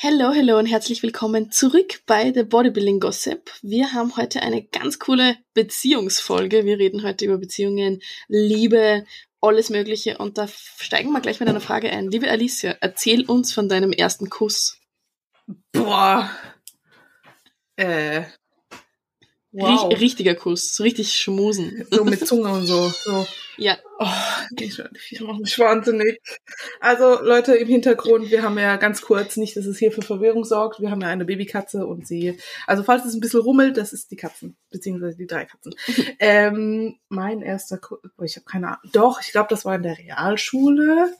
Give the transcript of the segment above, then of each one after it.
Hallo, hallo und herzlich willkommen zurück bei The Bodybuilding Gossip. Wir haben heute eine ganz coole Beziehungsfolge. Wir reden heute über Beziehungen, Liebe, alles Mögliche und da steigen wir gleich mit einer Frage ein. Liebe Alicia, erzähl uns von deinem ersten Kuss. Boah. Äh, Wow. Riech, richtiger Kuss, so richtig schmusen. So mit Zunge und so. so. Ja. Oh, ich, ich mache mich wahnsinnig. Also Leute im Hintergrund, wir haben ja ganz kurz, nicht, dass es hier für Verwirrung sorgt, wir haben ja eine Babykatze und sie, also falls es ein bisschen rummelt, das ist die Katzen, beziehungsweise die drei Katzen. ähm, mein erster Kuss, oh, ich habe keine Ahnung, doch, ich glaube, das war in der Realschule.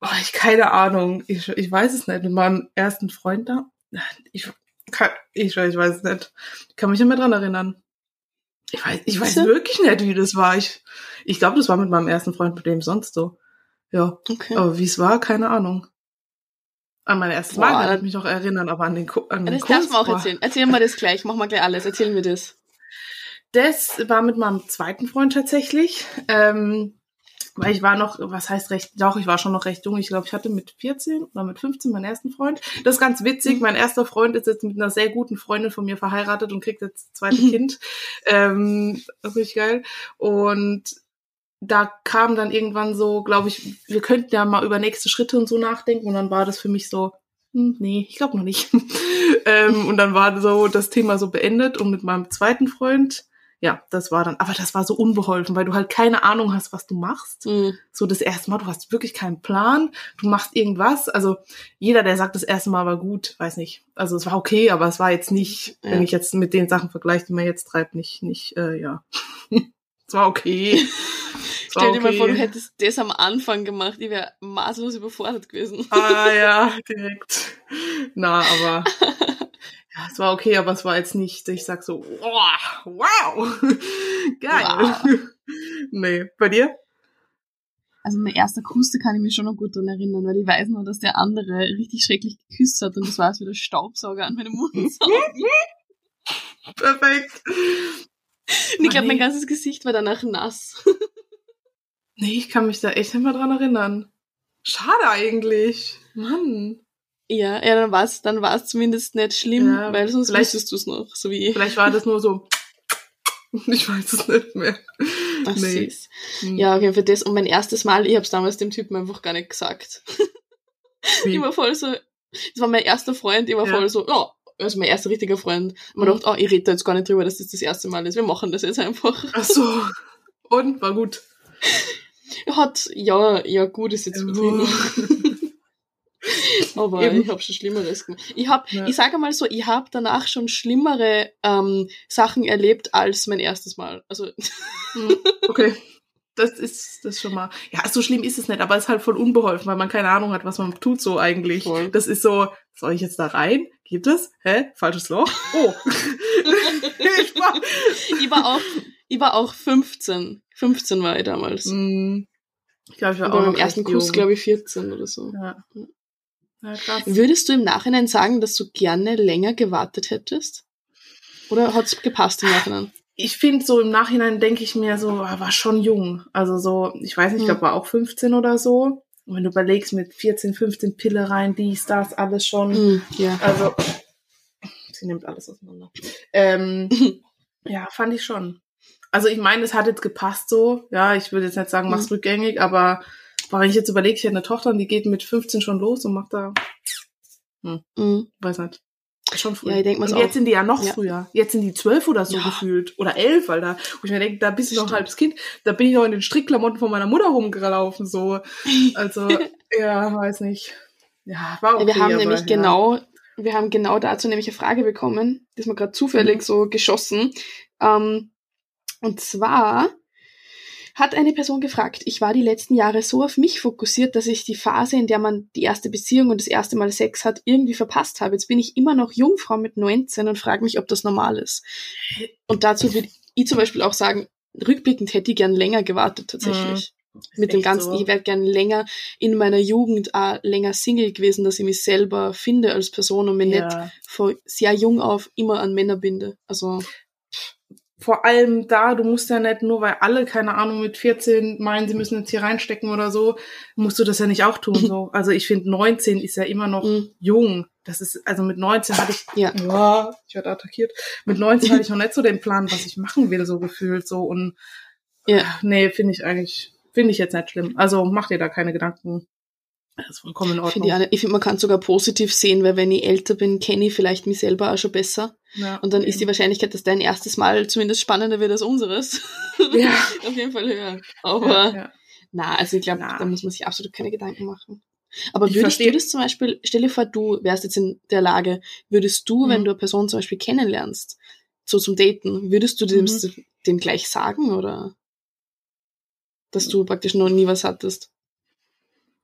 Oh, ich keine Ahnung, ich, ich weiß es nicht, mit meinem ersten Freund da. Ich ich, ich weiß es nicht. Ich kann mich nicht mehr dran erinnern. Ich weiß, ich weiß wirklich nicht, wie das war. Ich, ich glaube, das war mit meinem ersten Freund, mit dem sonst so. Ja. Okay. Aber wie es war, keine Ahnung. An mein erstes Mal kann ich mich noch erinnern, aber an den, Ko an den Das Kurs, darfst du auch boah. erzählen. Erzähl mal das gleich, mach mal gleich alles, erzähl mir das. Das war mit meinem zweiten Freund tatsächlich. Ähm, weil ich war noch, was heißt recht, doch, ich war schon noch recht jung. Ich glaube, ich hatte mit 14 oder mit 15 meinen ersten Freund. Das ist ganz witzig. Mhm. Mein erster Freund ist jetzt mit einer sehr guten Freundin von mir verheiratet und kriegt jetzt das zweite Mhm. Kind. Ähm, das ist richtig geil. Und da kam dann irgendwann so, glaube ich, wir könnten ja mal über nächste Schritte und so nachdenken. Und dann war das für mich so, hm, nee, ich glaube noch nicht. ähm, und dann war so das Thema so beendet. Und mit meinem zweiten Freund, ja, das war dann, aber das war so unbeholfen, weil du halt keine Ahnung hast, was du machst. Mhm. So das erste Mal, du hast wirklich keinen Plan, du machst irgendwas. Also jeder, der sagt, das erste Mal war gut, weiß nicht. Also es war okay, aber es war jetzt nicht, Ja. wenn ich jetzt mit den Sachen vergleiche, die man jetzt treibt, nicht, nicht, äh, ja. es war okay. Stell dir mal vor, du okay. hättest das am Anfang gemacht, ich wäre maßlos überfordert gewesen. Ah ja, direkt. Na, aber es war okay, aber es war jetzt nicht, ich sag so, wow, wow, geil. Wow. Nee, bei dir? Also mein erster Kuss, da kann ich mich schon noch gut dran erinnern, weil ich weiß nur, dass der andere richtig schrecklich geküsst hat und das war als wieder Staubsauger an meinem Mund. Und Perfekt. ich glaube, mein ganzes Gesicht war danach nass. Nee, ich kann mich da echt nicht mehr dran erinnern. Schade eigentlich. Mann. Ja, ja, dann war es dann war's zumindest nicht schlimm, Ja, weil sonst wüsstest du es noch, so wie ich. Vielleicht war das nur so. Ich weiß es nicht mehr. Ach, nee. süß. Hm. Ja, auf jeden Fall das. Und mein erstes Mal, ich hab's damals dem Typen einfach gar nicht gesagt. Wie? Ich war voll so, das war mein erster Freund, ich war Ja. voll so, ja, also mein erster richtiger Freund. Und man Mhm. dachte, oh, ich rede da jetzt gar nicht drüber, dass das das erste Mal ist. Wir machen das jetzt einfach. Ach so. Und war gut. Hat, ja, ja, gut ist jetzt übertrieben. Aber Eben. ich habe schon Schlimmeres gemacht. Ich hab, Ja. ich sage mal so, ich habe danach schon schlimmere ähm, Sachen erlebt als mein erstes Mal. Also Hm, Okay. Das ist das schon mal. Ja, so schlimm ist es nicht, aber es ist halt voll unbeholfen, weil man keine Ahnung hat, was man tut so eigentlich. Voll. Das ist so, soll ich jetzt da rein? Geht es? Hä? Falsches Loch? Oh. ich war, ich war auch, ich war auch 15. 15 war ich damals. Hm, ich glaube, ich war Und auch noch ersten Kuss, glaube ich, 14 oder so. Ja. Ja. Würdest du im Nachhinein sagen, dass du gerne länger gewartet hättest? Oder hat's gepasst im Nachhinein? ich finde so im Nachhinein denke ich mir so, er war schon jung. Also so, ich weiß nicht, ich Hm. glaube, war auch 15 oder so. Und wenn du überlegst mit 14, 15 Pille rein, dies, das, alles schon. Mm, ja. Also, sie nimmt alles auseinander. Ähm, ja, fand ich schon. Also ich meine, es hat jetzt gepasst so. Ja, ich würde jetzt nicht sagen, mach's Mhm. rückgängig, aber boah, wenn ich jetzt überlege, ich hätte eine Tochter und die geht mit 15 schon los und macht da, Mm. weiß nicht. Schon früh. Ja, ich denk mal's und jetzt auch. sind die ja noch Ja. früher. Jetzt sind die zwölf oder so Ja. gefühlt. Oder elf, Alter. Wo ich mir denke, da bist du noch halbes Kind. Da bin ich noch in den Strickklamotten von meiner Mutter rumgelaufen, so. Also, ja, weiß nicht. Ja, war okay. wir haben aber, nämlich ja. genau, wir haben genau dazu nämlich eine Frage bekommen, die ist mir gerade zufällig Mhm. so geschossen. Ähm, und zwar hat eine Person gefragt, ich war die letzten Jahre so auf mich fokussiert, dass ich die Phase, in der man die erste Beziehung und das erste Mal Sex hat, irgendwie verpasst habe. Jetzt bin ich immer noch Jungfrau mit 19 und frage mich, ob das normal ist. Und dazu würde ich zum Beispiel auch sagen, rückblickend hätte ich gern länger gewartet tatsächlich. Ist mit dem Ganzen. so. Ich wäre gern länger in meiner Jugend auch länger Single gewesen, dass ich mich selber finde als Person und mich nicht Ja. von sehr jung auf immer an Männer binde. Also vor allem da, du musst ja nicht nur, weil alle, keine Ahnung, mit 14 meinen, sie müssen jetzt hier reinstecken oder so, musst du das ja nicht auch tun. so. Also ich finde, 19 ist ja immer noch Mhm. jung. Das ist, also mit 19 hatte ich, Ja. ja, ich werde attackiert. Mit 19 hatte ich noch nicht so den Plan, was ich machen will, so gefühlt, so. Und Ja. nee, finde ich eigentlich, finde ich jetzt nicht schlimm. Also mach dir da keine Gedanken. Das ist vollkommen in Finde Ordnung. ich, ich finde, man kann es sogar positiv sehen, weil wenn ich älter bin, kenne ich vielleicht mich selber auch schon besser. Ja, Und dann ist die Wahrscheinlichkeit, dass dein erstes Mal zumindest spannender wird als unseres. ja, Auf jeden Fall höher. Aber ja, ja. na, also ich glaube, da muss man sich absolut keine Gedanken machen. Aber Ich würdest verstehe. du das zum Beispiel, stell dir vor, du wärst jetzt in der Lage, würdest du, wenn Mhm. du eine Person zum Beispiel kennenlernst, so zum Daten, würdest du dem, Mhm. dem gleich sagen oder dass du praktisch noch nie was hattest?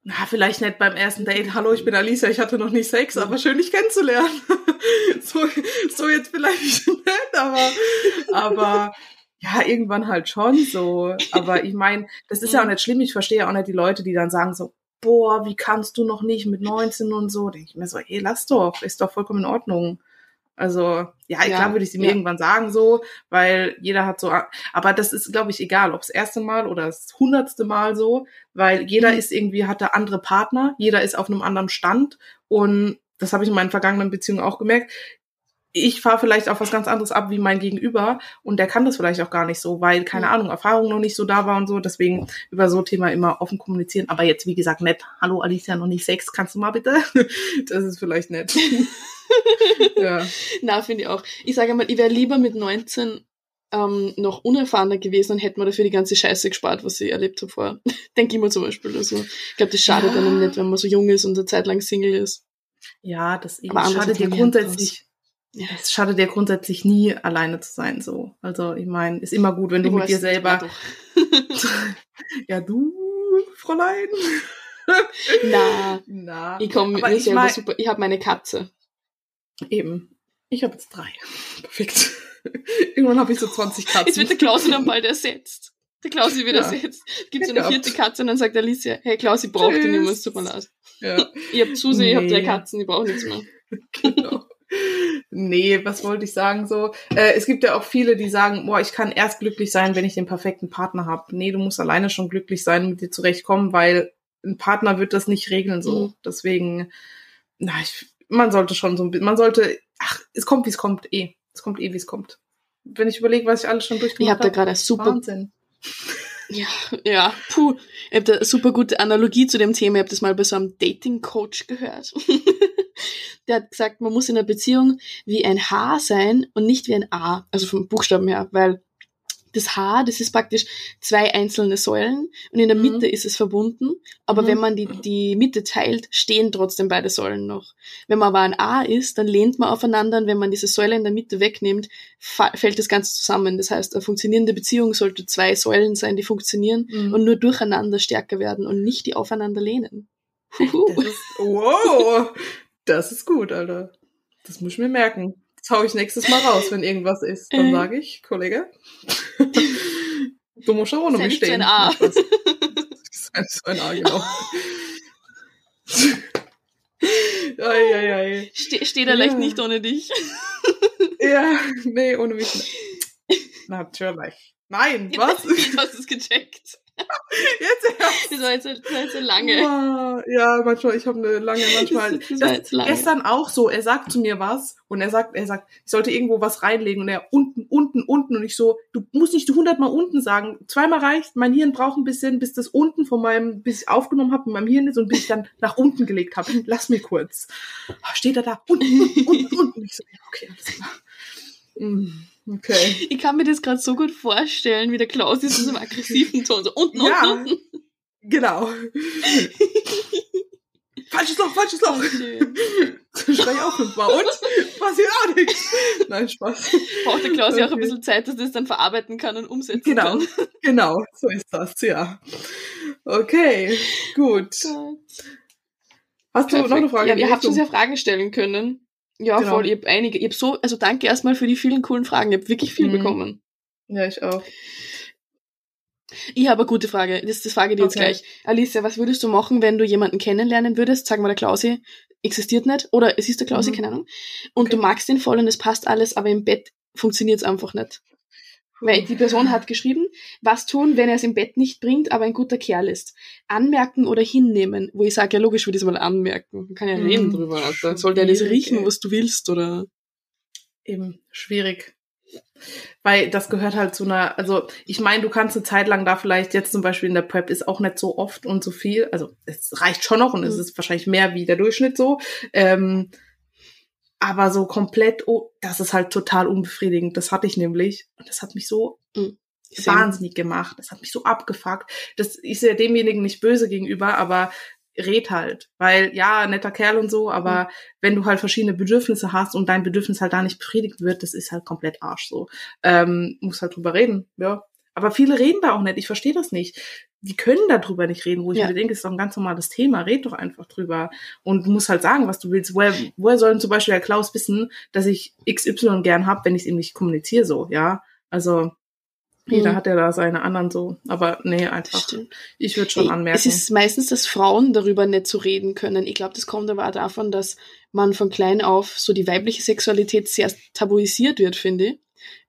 Na, vielleicht nicht beim ersten Date. Hallo, ich bin Alicia, ich hatte noch nie Sex, aber schön, dich kennenzulernen. so, so jetzt vielleicht nicht, aber, aber ja, irgendwann halt schon so. Aber ich meine, das ist ja auch nicht schlimm. Ich verstehe auch nicht die Leute, die dann sagen so, boah, wie kannst du noch nicht mit 19 und so. Denke ich mir so, ey, lass doch, ist doch vollkommen in Ordnung. Also, ja, Ja, klar würde ich sie mir ja. irgendwann sagen so, weil jeder hat so, aber das ist, glaube ich, egal, ob das erste Mal oder das hundertste Mal so, weil jeder Mhm. ist irgendwie, hat da andere Partner, jeder ist auf einem anderen Stand und das habe ich in meinen vergangenen Beziehungen auch gemerkt. Ich fahre vielleicht auf was ganz anderes ab wie mein Gegenüber und der kann das vielleicht auch gar nicht so, weil, keine. Ahnung, Erfahrung noch nicht so da war und so, deswegen über so Thema immer offen kommunizieren, aber jetzt, wie gesagt, nett, hallo Alicia, noch nicht Sex, kannst du mal bitte? Das ist vielleicht nett. ja. Na, finde ich auch. Ich sage mal, ich wäre lieber mit 19 ähm, noch unerfahrener gewesen und hätte mir dafür die ganze Scheiße gespart, was ich erlebt habe vorher. Denke ich mir zum Beispiel. Also, ich glaube, das schadet Ja. einem nicht, wenn man so jung ist und eine Zeit lang Single ist. Ja, das Aber andererseits schadet dir grundsätzlich, Ja. es schadet dir grundsätzlich nie, alleine zu sein, so. Also, ich meine, ist immer gut, wenn du Ich mit dir selber, ja, du, Fräulein. Na, Na, ich komme mit mir ich selber mein- super. Ich habe meine Katze. eben. Ich habe jetzt drei. Perfekt. Irgendwann habe ich so 20 Katzen. Jetzt wird der Klausi dann bald ersetzt. Der Klausi wird Ja. ersetzt. Gibt so eine vierte Katze und dann sagt Alicia, hey Klausi, braucht den nicht mehr, es Tschüss. tut mir leid. ja, Ich hab Susi, ich hab drei Nee. Katzen, ich brauche nichts mehr. genau. Nee, was wollte ich sagen so? Äh, es gibt ja auch viele, die sagen, boah, ich kann erst glücklich sein, wenn ich den perfekten Partner habe. Nee, du musst alleine schon glücklich sein und mit dir zurechtkommen, weil ein Partner wird das nicht regeln so. Mhm. Deswegen, na, ich, man sollte schon so ein bisschen, man sollte, ach, es kommt, wie es kommt, eh. Es kommt eh, wie es kommt. Wenn ich überlege, was ich alles schon Ich durchgemacht habe da gerade super Wahnsinn. Ja, ja, puh. Ich habe da eine super gute Analogie zu dem Thema. Ich habe das mal bei so einem Dating-Coach gehört. Der hat gesagt, man muss in einer Beziehung wie ein H sein und nicht wie ein A, also vom Buchstaben her, weil das H, das ist praktisch zwei einzelne Säulen und in der Mhm. Mitte ist es verbunden, aber Mhm. wenn man die, die Mitte teilt, stehen trotzdem beide Säulen noch. Wenn man aber ein A ist, dann lehnt man aufeinander und wenn man diese Säule in der Mitte wegnimmt, fällt das Ganze zusammen. Das heißt, eine funktionierende Beziehung sollte zwei Säulen sein, die funktionieren Mhm. und nur durcheinander stärker werden und nicht die aufeinander lehnen. Ist, wow, das ist gut, Alter. Das muss ich mir merken. Das hau ich nächstes Mal raus, wenn irgendwas ist. Dann Äh. sage ich, Kollege, du musst auch ohne mich stehen. ein A. Nein, Spaß. Sei nicht so ein A, genau. ei, ei, ei. Ste steht er leicht Ja. nicht ohne dich. Ja, nee, ohne mich. Natürlich. Nein, was? Du hast es gecheckt. Jetzt erst. Das war jetzt, das war jetzt so lange. Ja, manchmal, ich habe eine lange, manchmal. Das- das Das, lange. gestern auch so, er sagt zu mir was und er sagt, er sagt, ich sollte irgendwo was reinlegen und er unten, unten, unten und ich so, du musst nicht hundertmal unten sagen, zweimal reicht, mein Hirn braucht ein bisschen, bis das unten von meinem, bis ich aufgenommen habe in meinem Hirn ist und bis ich dann nach unten gelegt habe. Lass mir kurz. Steht er da, unten, unten, unten, unten. Ich so, ja, okay, alles klar. Mm, Okay. Ich kann mir das gerade so gut vorstellen, wie der Klaus ist in so einem aggressiven Ton. So unten, Ja. unten, unten. Genau. falsches Loch, falsches Loch. Schön. Schrei ich auch fünfmal. Und? Passiert auch nichts. Nein, Spaß. Braucht der Klaus ja auch ein Okay. bisschen Zeit, dass er das dann verarbeiten kann und umsetzen Genau, kann. genau, so ist das, ja. Okay, gut. Hast du noch eine Frage? Ja, ihr habt uns ja Fragen stellen können. Ja, Genau. voll. Ich hab einige. Ich hab so, also danke erstmal für die vielen coolen Fragen. Ich hab wirklich viel Mhm. bekommen. Ja, ich auch. Ich habe eine gute Frage. Das, das frage ich dir jetzt Okay. gleich. Alicia, was würdest du machen, wenn du jemanden kennenlernen würdest? Sagen wir, der Klausi existiert nicht. Oder es ist der Klausi, Mhm. keine Ahnung. Und Okay. du magst ihn voll und es passt alles, aber im Bett funktioniert es einfach nicht. Weil die Person hat geschrieben, was tun, wenn er es im Bett nicht bringt, aber ein guter Kerl ist. Anmerken oder hinnehmen. Wo ich sage, ja logisch würde ich es mal anmerken. Man kann ja reden Mm, drüber. Alter. Soll der das riechen, was du willst, oder? Eben, schwierig. Weil das gehört halt zu einer, also ich meine, du kannst eine Zeit lang da vielleicht, jetzt zum Beispiel in der Prep ist auch nicht so oft und so viel, also es reicht schon noch und es Mhm. ist wahrscheinlich mehr wie der Durchschnitt so, ähm, aber so komplett, oh, das ist halt total unbefriedigend, das hatte ich nämlich und das hat mich so Same. wahnsinnig gemacht, das hat mich so abgefuckt, das ist ja demjenigen nicht böse gegenüber, aber red halt, weil ja, netter Kerl und so, aber Mhm. wenn du halt verschiedene Bedürfnisse hast und dein Bedürfnis halt da nicht befriedigt wird, das ist halt komplett Arsch so. Ähm, muss halt drüber reden, ja. Aber viele reden da auch nicht, ich verstehe das nicht. Die können darüber nicht reden, wo ich Ja. mir denke, ist doch ein ganz normales Thema, red doch einfach drüber. Und du musst halt sagen, was du willst. Woher, woher soll denn zum Beispiel der Klaus wissen, dass ich XY gern hab, wenn ich es ihm nicht kommuniziere so, ja? Also, jeder Mhm. hat ja da seine anderen so. Aber nee, einfach. Ich würde schon anmerken. Es ist meistens, dass Frauen darüber nicht so reden können. Ich glaube, das kommt aber auch davon, dass man von klein auf so die weibliche Sexualität sehr tabuisiert wird, finde ich.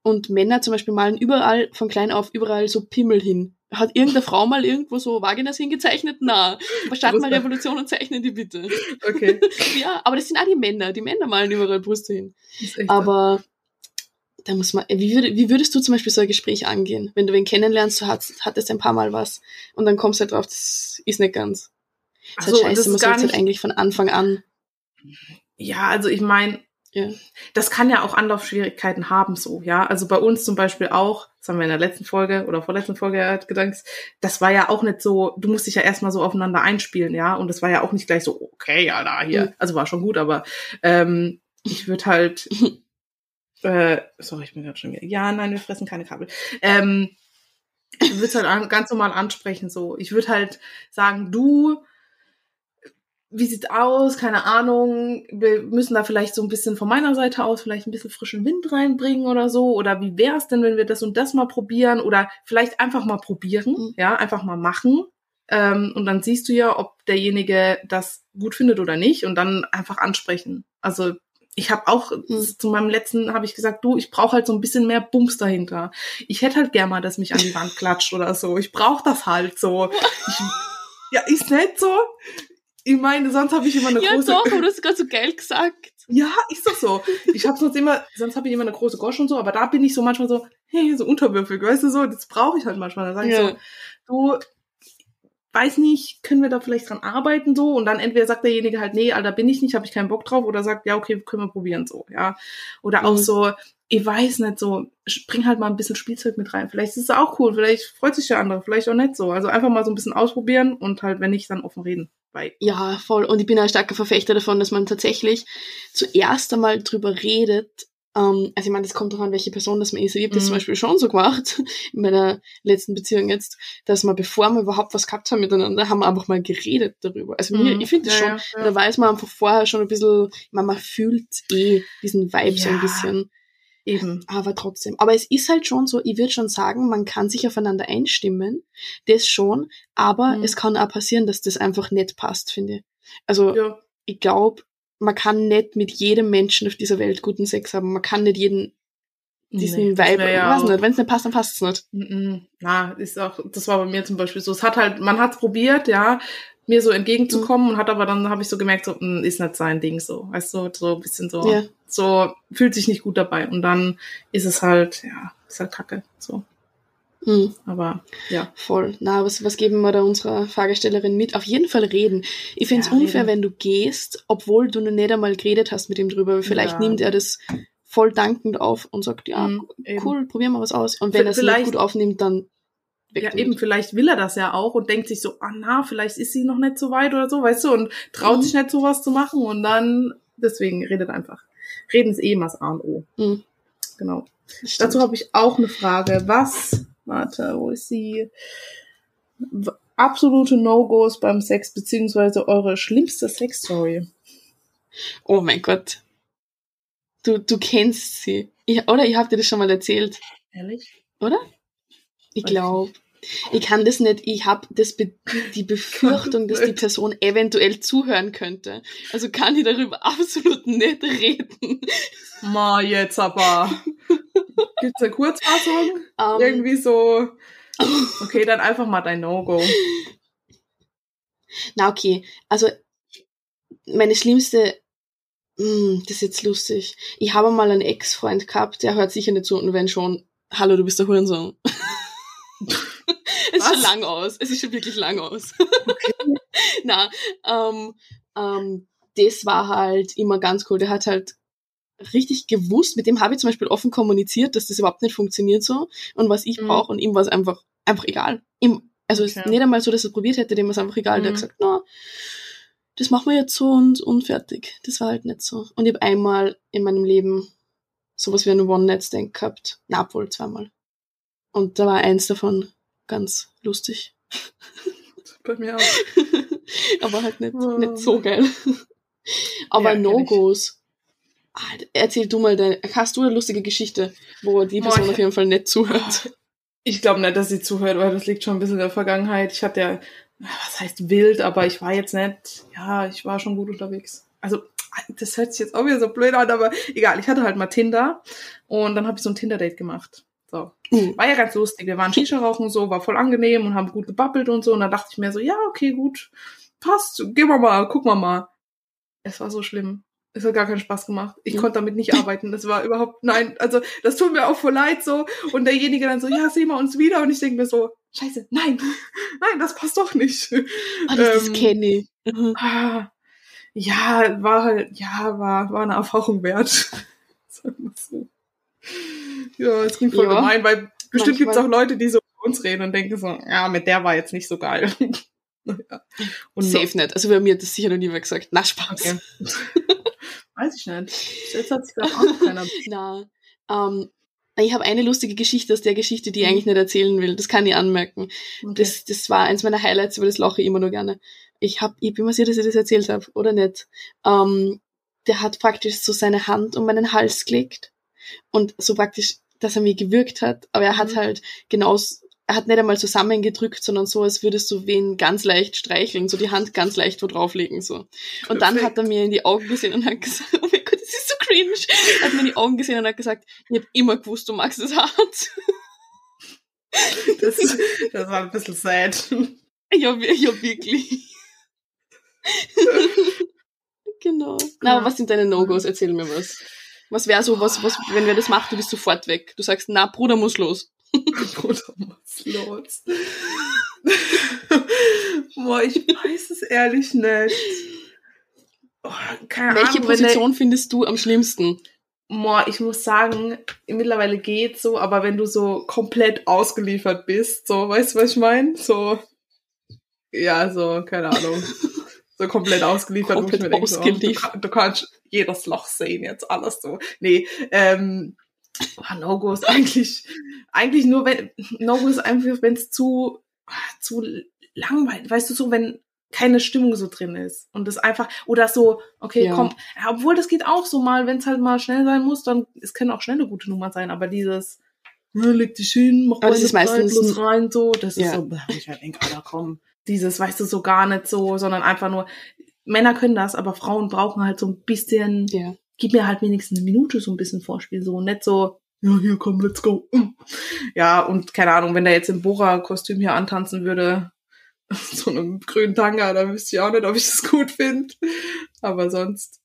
Und Männer zum Beispiel malen überall, von klein auf überall so Pimmel hin. Hat irgendeine Frau mal irgendwo so Vaginas hingezeichnet? Na, starten mal. Revolution und zeichnen die bitte. okay. ja, aber das sind auch die Männer. Die Männer malen überall Brüste hin. Aber da muss man, wie, würd, wie würdest du zum Beispiel so ein Gespräch angehen? Wenn du wen kennenlernst, du hattest, hattest ein paar Mal was und dann kommst du halt drauf, das ist nicht ganz. Das ist Also, halt das scheiße, man ist gar sollte halt eigentlich von Anfang an. Ja, also ich meine, Ja. das kann ja auch Anlaufschwierigkeiten haben, so, ja. Also bei uns zum Beispiel auch, das haben wir in der letzten Folge oder vorletzten Folge gedankt, das war ja auch nicht so, du musst dich ja erstmal so aufeinander einspielen, ja. Und das war ja auch nicht gleich so, okay, ja, da hier. Mhm. Also war schon gut, aber ähm, ich würde halt, äh, sorry, ich bin gerade schon wieder, ja, nein, wir fressen keine Kabel. Ähm, ich würde es halt an, ganz normal ansprechen, so. Ich würde halt sagen, du, wie sieht's aus? Keine Ahnung. Wir müssen da vielleicht so ein bisschen von meiner Seite aus vielleicht ein bisschen frischen Wind reinbringen oder so. Oder wie wär's denn, wenn wir das und das mal probieren? Oder vielleicht einfach mal probieren, Mhm. ja, einfach mal machen. Ähm, und dann siehst du ja, ob derjenige das gut findet oder nicht und dann einfach ansprechen. Also ich habe auch Mhm. zu meinem letzten habe ich gesagt, du, ich brauche halt so ein bisschen mehr Bums dahinter. Ich hätte halt gern mal, dass mich an die Wand klatscht oder so. Ich brauche das halt so. Ich, ja, ist nicht so. Ich meine, sonst habe ich immer eine Ja, große. doch, aber du hast gerade so geil gesagt. Ja, ist doch so. Ich habe sonst immer, sonst habe ich immer eine große Gosch und so, aber da bin ich so manchmal so, hey, so unterwürfig, weißt du so, das brauche ich halt manchmal. Dann sage ich Ja. so, du, weiß nicht, können wir da vielleicht dran arbeiten so? Und dann entweder sagt derjenige halt, nee, Alter, bin ich nicht, habe ich keinen Bock drauf, oder sagt, ja, okay, können wir probieren so, ja. Oder auch Mhm. so, ich weiß nicht so, bring halt mal ein bisschen Spielzeug mit rein. Vielleicht ist es auch cool, vielleicht freut sich der andere, vielleicht auch nicht so. Also einfach mal so ein bisschen ausprobieren und halt, wenn nicht, dann offen reden. Weil, Ja, voll. Und ich bin ein starker Verfechter davon, dass man tatsächlich zuerst einmal drüber redet. Ähm, also ich meine, das kommt darauf an, welche Person das man ist. Ich habe das Mhm. zum Beispiel schon so gemacht, in meiner letzten Beziehung jetzt, dass wir, bevor wir überhaupt was gehabt haben miteinander, haben wir einfach mal geredet darüber. Also mir, Mhm. ich finde das Ja, schon, ja, ja. da weiß man einfach vorher schon ein bisschen, ich meine, man fühlt eh diesen Vibe so ein bisschen. Eben. Aber trotzdem. Aber es ist halt schon so, ich würde schon sagen, man kann sich aufeinander einstimmen. Das schon. Aber Mhm. es kann auch passieren, dass das einfach nicht passt, finde ich. Also, Ja. ich glaube, man kann nicht mit jedem Menschen auf dieser Welt guten Sex haben. Man kann nicht jeden, diesen Nee, Vibe, wär ich ja weiß nicht, wenn es nicht passt, dann passt es nicht. Na, ist auch, das war bei mir zum Beispiel so. Es hat halt, man hat es probiert, ja, mir so entgegenzukommen und hat aber dann habe ich so gemerkt, so, mh, ist nicht sein Ding so. Weißt du, so ein bisschen so, Ja. so, fühlt sich nicht gut dabei. Und dann ist es halt, ja, ist halt kacke. So. Hm, Aber ja. voll. Na, was, was geben wir da unserer Fragestellerin mit? Auf jeden Fall reden. Ich finde es Ja, unfair, reden. wenn du gehst, obwohl du noch nicht einmal geredet hast mit ihm drüber. Vielleicht Ja. nimmt er das voll dankend auf und sagt, ja, Mhm, cool, probieren wir was aus. Und wenn er es nicht gut aufnimmt, dann Ja, eben, vielleicht will er das ja auch und denkt sich so, ah na, vielleicht ist sie noch nicht so weit oder so, weißt du, und traut Mhm. sich nicht sowas zu machen und dann, deswegen redet einfach. Reden ist eh immer das A und O. Mhm. Genau. Stimmt. Dazu habe ich auch eine Frage. Was, warte, wo ist sie? Absolute No-Gos beim Sex, beziehungsweise eure schlimmste Sexstory. Oh mein Gott. Du, du kennst sie. Ich, oder ich habe dir das schon mal erzählt, Ehrlich? oder? Ich glaube. Ich kann das nicht. Ich habe das Be die Befürchtung, dass die Person eventuell zuhören könnte. Also kann ich darüber absolut nicht reden. Ma, jetzt aber. Gibt's eine Kurzfassung? Ähm, Irgendwie so. Okay, dann einfach mal dein No-Go. Na, okay. Also, meine schlimmste, Hm, das ist jetzt lustig. Ich habe mal einen Ex-Freund gehabt, der hört sicher nicht zu und wenn schon, hallo, du bist der Hurensohn. es ist schon lang aus. Es ist schon wirklich lang aus. Na, ähm, ähm, das war halt immer ganz cool. Der hat halt richtig gewusst, mit dem habe ich zum Beispiel offen kommuniziert, dass das überhaupt nicht funktioniert so und was ich Mhm. brauche und ihm war es einfach, einfach egal. Ihm, also es Okay. ist nicht einmal so, dass er es probiert hätte, dem war es einfach egal. Der hat Mhm. gesagt, na, das machen wir jetzt so und, und fertig. Das war halt nicht so. Und ich habe einmal in meinem Leben sowas wie einen One-Night-Stand gehabt. Na, wohl zweimal. Und da war eins davon ganz lustig. Bei mir auch. Aber halt nicht, Oh. nicht so geil. Aber Ja. No-Gos. Ah, Erzähl du mal deine, hast du eine lustige Geschichte, wo die Person ich- auf jeden Fall nicht zuhört? Ich glaube nicht, dass sie zuhört, weil das liegt schon ein bisschen in der Vergangenheit. Ich hatte ja, was heißt wild, aber ich war jetzt nicht, ja, ich war schon gut unterwegs. Also, das hört sich jetzt auch wieder so blöd an, aber egal, ich hatte halt mal Tinder und dann habe ich so ein Tinder-Date gemacht. So. Uh. War ja ganz lustig. Wir waren Shisha rauchen und so, war voll angenehm und haben gut gebabbelt und so. Und dann dachte ich mir so, ja, okay, gut, passt, gehen wir mal, gucken wir mal. Es war so schlimm. Es hat gar keinen Spaß gemacht. Ich Mhm. konnte damit nicht arbeiten. Das war überhaupt, nein, also das tut mir auch voll leid so. Und derjenige dann so, ja, sehen wir uns wieder. Und ich denke mir so, scheiße, nein, nein, das passt doch nicht. Das, das Ähm, kenne ich. Mhm. Ah, ja, war halt, ja, war, war eine Erfahrung wert. Sagen wir so. Ja, es klingt voll Ja, gemein, weil bestimmt gibt es auch Leute, die so über uns reden und denken so, ja, mit der war jetzt nicht so geil. Naja. Und Safe nicht. Also bei mir hat das sicher noch nie wer gesagt. Na, Spaß. Okay. Weiß ich nicht. Jetzt hat vielleicht auch noch keiner. Na, ähm, ich habe eine lustige Geschichte aus der Geschichte, die ich Mhm. eigentlich nicht erzählen will. Das kann ich anmerken. Okay. Das, das war eins meiner Highlights, über das lache ich immer nur gerne. Ich hab, ich bin mir sicher, dass ich das erzählt habe, oder nicht? Ähm, der hat praktisch so seine Hand um meinen Hals gelegt und so praktisch, dass er mir gewürgt hat, aber er hat Mhm. halt genau, er hat nicht einmal zusammengedrückt, sondern so, als würdest du wen ganz leicht streicheln, so die Hand ganz leicht wo drauflegen, so. Und dann hat er mir in die Augen gesehen und hat gesagt, oh mein Gott, das ist so cringe. Er hat mir in die Augen gesehen und hat gesagt, ich habe immer gewusst, du magst es hart. das, das war ein bisschen sad. Ja, ja wirklich. genau. Na, aber was sind deine No-Gos? Erzähl mir was. Was wäre so, was, was, wenn wer das macht, du bist sofort weg. Du sagst, na, Bruder muss los. Bruder, was los? Boah, ich weiß es ehrlich nicht. Oh, keine Welche Ahnung, Position findest du am schlimmsten? Boah, ich muss sagen, mittlerweile geht's so, aber wenn du so komplett ausgeliefert bist, so, weißt du, was ich meine? So, ja, so, keine Ahnung. So komplett ausgeliefert, wo ich Komplett mir denke, so, du, ausgeliefert. kann- du kannst jedes Loch sehen, jetzt alles so. Nee, ähm, ah, No-Go ist eigentlich, eigentlich nur, wenn, No-Go ist einfach, wenn es zu, zu langweilig, weißt du, so, wenn keine Stimmung so drin ist und das einfach, oder so, okay, Ja. komm, obwohl das geht auch so mal, wenn es halt mal schnell sein muss, dann, es können auch schnelle gute Nummern sein, aber dieses, ne, leg dich hin, mach Aber das ist meistens rein, so, das Ja. ist so, ich mir denke, Alter, komm, dieses, weißt du, so gar nicht so, sondern einfach nur, Männer können das, aber Frauen brauchen halt so ein bisschen, Ja. gib mir halt wenigstens eine Minute so ein bisschen Vorspiel, so nicht so, ja, hier, komm, let's go. Ja, und keine Ahnung, wenn der jetzt im Bora-Kostüm hier antanzen würde, so einem grünen Tanga, dann wüsste ich auch nicht, ob ich das gut finde. Aber sonst.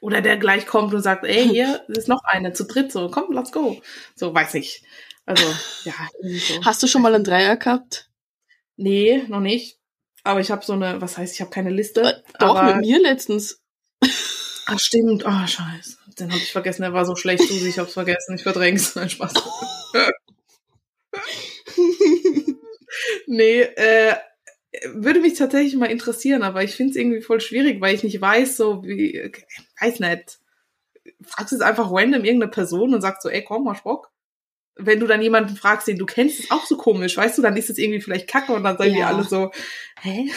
Oder der gleich kommt und sagt, ey, hier ist noch eine, zu dritt, so, komm, let's go. So, weiß ich. Also, ja, so. Hast du schon mal einen Dreier gehabt? Nee, noch nicht. Aber ich habe so eine, was heißt, ich habe keine Liste. Äh, Doch, mit mir letztens. Ach, stimmt. Ah, scheiße. Den habe ich vergessen. Der war so schlecht, Susi. Ich hab's vergessen. Ich verdräng's. Nein, Spaß. nee, äh, würde mich tatsächlich mal interessieren, aber ich find's irgendwie voll schwierig, weil ich nicht weiß, so wie, weiß nicht. Fragst jetzt einfach random irgendeine Person und sagst so, ey, komm, hast Bock? Wenn du dann jemanden fragst, den du kennst, ist auch so komisch, weißt du, dann ist es irgendwie vielleicht kacke und dann sagen die Ja. alle so, hä?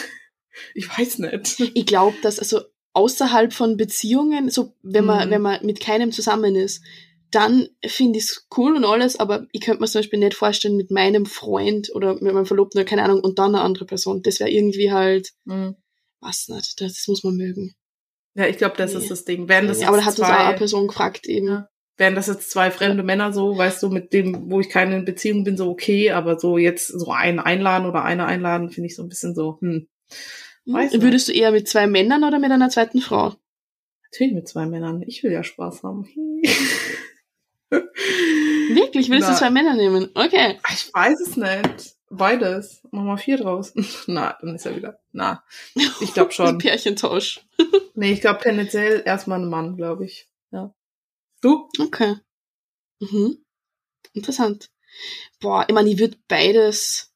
Ich weiß nicht. Ich glaube, dass also außerhalb von Beziehungen, so wenn man, Mhm. wenn man mit keinem zusammen ist, dann finde ich es cool und alles, aber ich könnte mir zum Beispiel nicht vorstellen mit meinem Freund oder mit meinem Verlobten oder keine Ahnung und dann eine andere Person. Das wäre irgendwie halt, Mhm. was nicht, das muss man mögen. Ja, ich glaube, das Nee. ist das Ding. Werden das Ja, aber da hat uns auch zwei- eine Person gefragt eben. Ja. Wären das jetzt zwei fremde Männer so, weißt du, mit dem, wo ich keine Beziehung bin, so okay, aber so jetzt so einen einladen oder eine einladen, finde ich so ein bisschen so, hm. Weiß Würdest du eher mit zwei Männern oder mit einer zweiten Frau? Natürlich mit zwei Männern. Ich will ja Spaß haben. Wirklich? Willst Na, du zwei Männer nehmen? Okay. Ich weiß es nicht. Beides. Mach mal vier draus. Na, dann ist er wieder. Na, ich glaube schon. Pärchentausch. nee, ich glaube tendenziell erstmal ein Mann, glaube ich. Ja. Du? Okay. Mhm. Interessant. Boah, ich meine, ich würde beides,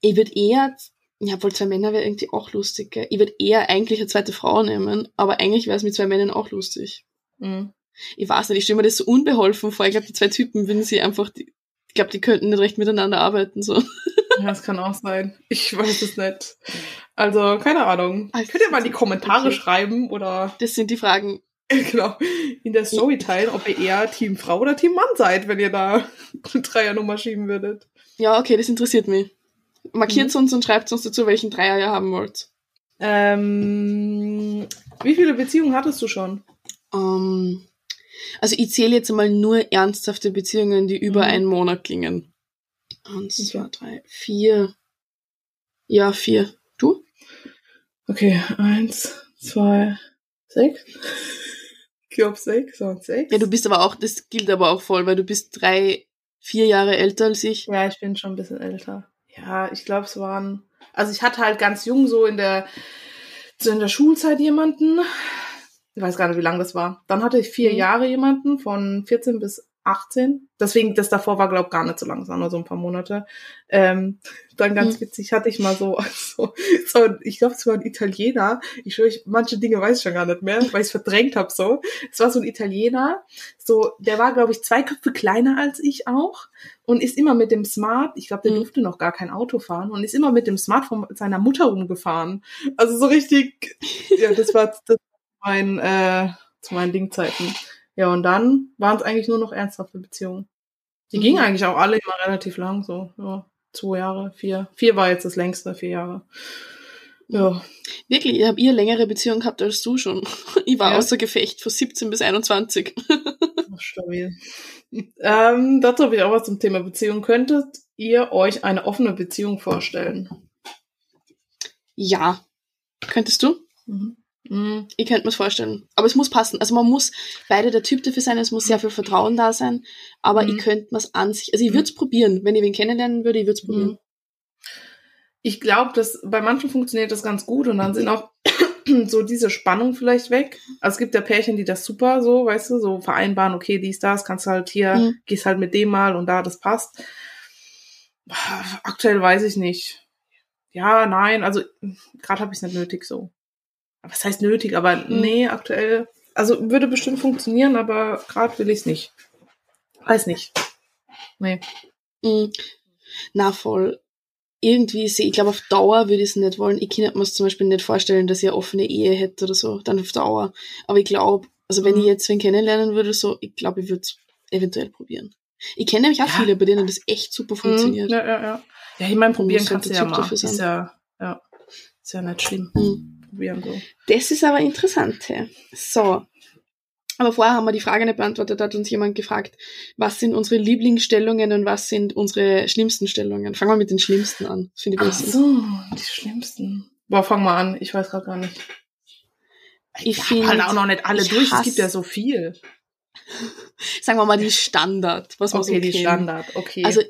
ich würde eher, ja, wohl zwei Männer wäre irgendwie auch lustig, gell? Ich würde eher eigentlich eine zweite Frau nehmen, aber eigentlich wäre es mit zwei Männern auch lustig. Mhm. Ich weiß nicht, ich stelle mir das so unbeholfen vor. Ich glaube, die zwei Typen würden sie einfach, die, ich glaube, die könnten nicht recht miteinander arbeiten, so. Ja, das kann auch sein. Ich weiß es nicht. Also, keine Ahnung. Also, Könnt ihr mal in die Kommentare okay. schreiben oder. Das sind die Fragen. genau. In der Story teilen, ob ihr eher Team Frau oder Team Mann seid, wenn ihr da eine Dreiernummer schieben würdet. Ja, okay, das interessiert mich. Markiert mhm. uns und schreibt uns dazu, welchen Dreier ihr haben wollt. Ähm, wie viele Beziehungen hattest du schon? Um, ähm, also ich zähle jetzt mal nur ernsthafte Beziehungen, die über mhm. einen Monat gingen. Eins, okay. zwei, drei, vier. Ja, vier. Du? Okay, eins, zwei, sechs. Ich glaube sechs und sechs. Ja, du bist aber auch, das gilt aber auch voll, weil du bist drei, vier Jahre älter als ich. Ja, ich bin schon ein bisschen älter. Ja, ich glaube, es waren, also ich hatte halt ganz jung so in der, so in der Schulzeit jemanden. Ich weiß gar nicht, wie lange das war. Dann hatte ich vier mhm. Jahre jemanden von 14 bis 18. Deswegen, das davor war, glaube gar nicht so lang, sondern nur so ein paar Monate. Ähm, dann ganz mhm. witzig hatte ich mal so, also, so ich glaube, es war ein Italiener. Ich schwöre, ich, manche Dinge weiß ich schon gar nicht mehr, weil ich es verdrängt habe so. Es war so ein Italiener, so, der war, glaube ich, zwei Köpfe kleiner als ich auch und ist immer mit dem Smart, ich glaube, der mhm. durfte noch gar kein Auto fahren und ist immer mit dem Smart von seiner Mutter rumgefahren. Also so richtig, ja, das war das mein, äh, zu meinen Dingzeiten. Ja, und dann waren es eigentlich nur noch ernsthafte Beziehungen. Die mhm. gingen eigentlich auch alle immer relativ lang, so ja, zwei Jahre, vier. Vier war jetzt das längste, vier Jahre. Ja. Wirklich, ich habe ihr längere Beziehung gehabt als du schon. Ich war ja. außer Gefecht von 17 bis 21. Stabil. Ähm, dazu habe ich auch was zum Thema Beziehung. Könntet ihr euch eine offene Beziehung vorstellen? Ja. Könntest du? Mhm. Mhm. Ich könnte mir vorstellen. Aber es muss passen. Also man muss beide der Typ dafür sein, es muss sehr viel Vertrauen da sein. Aber mhm. ich könnte mir es an sich, also ich würde es probieren. Wenn ich wen kennenlernen würde, ich würde es mhm. probieren. Ich glaube, dass bei manchen funktioniert das ganz gut und dann sind auch so diese Spannung vielleicht weg. Also es gibt ja Pärchen, die das super so, weißt du, so vereinbaren, okay, dies, das, kannst du halt hier, mhm. gehst halt mit dem mal und da, das passt. Aktuell weiß ich nicht. Ja, nein, also gerade habe ich es nicht nötig so was heißt nötig, aber mhm. nee, aktuell, also würde bestimmt funktionieren, aber gerade will ich es nicht. Weiß nicht. Nee. Mhm. Na, voll. Irgendwie sehe ich glaube, auf Dauer würde ich es nicht wollen. Ich kann mir zum Beispiel nicht vorstellen, dass ich eine offene Ehe hätte oder so, dann auf Dauer. Aber ich glaube, also wenn mhm. ich jetzt wen kennenlernen würde, so, ich glaube, ich würde es eventuell probieren. Ich kenne nämlich auch ja. viele, bei denen das echt super mhm. funktioniert. Ja, ja, ja. Ja, ich meine, probieren kannst du ja mal. Ist ja, ja, ist ja nicht schlimm. Mhm probieren. So. Das ist aber interessant. Ja. So. Aber vorher haben wir die Frage nicht beantwortet, hat uns jemand gefragt, was sind unsere Lieblingsstellungen und was sind unsere schlimmsten Stellungen? Fangen wir mit den schlimmsten an. Finde ich Ach so, die schlimmsten. Boah, fang mal an. Ich weiß gerade gar nicht. Ich, ich finde halt auch noch nicht alle durch. Es gibt ja so viel. Sagen wir mal die Standard, was man okay, so kennt. die Standard, okay. Also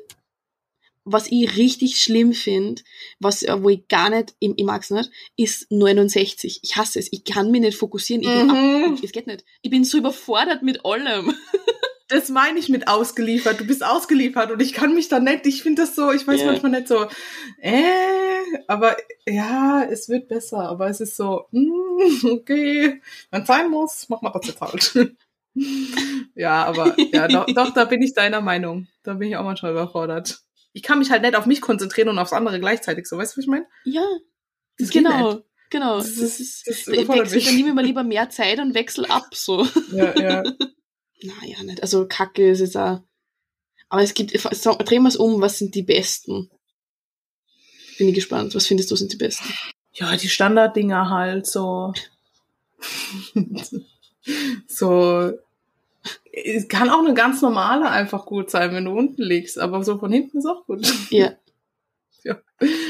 was ich richtig schlimm finde, was, äh, wo ich gar nicht, ich, ich mag's nicht, ist 69. Ich hasse es. Ich kann mich nicht fokussieren. Ich mhm. bin ab, es geht nicht. Ich bin so überfordert mit allem. Das meine ich mit ausgeliefert. Du bist ausgeliefert und ich kann mich da nicht, ich finde das so, ich weiß yeah. manchmal nicht so, äh, aber ja, es wird besser, aber es ist so, mm, okay, wenn es sein muss, mach mal das jetzt halt. ja, aber ja, doch, doch, da bin ich deiner Meinung. Da bin ich auch manchmal überfordert ich kann mich halt nicht auf mich konzentrieren und aufs andere gleichzeitig. So, weißt du, was ich meine? Ja. Das genau. Genau. Das, das ist, das wechsel, dann nehme ich mal lieber mehr Zeit und wechsel ab, so. Ja, ja. naja, nicht. Also, Kacke ist jetzt auch. Aber es gibt, so, drehen wir es um, was sind die besten? Bin ich gespannt. Was findest du sind die besten? Ja, die Standarddinger halt, so. so Es kann auch eine ganz normale einfach gut sein, wenn du unten liegst, aber so von hinten ist auch gut. Ja. Ja.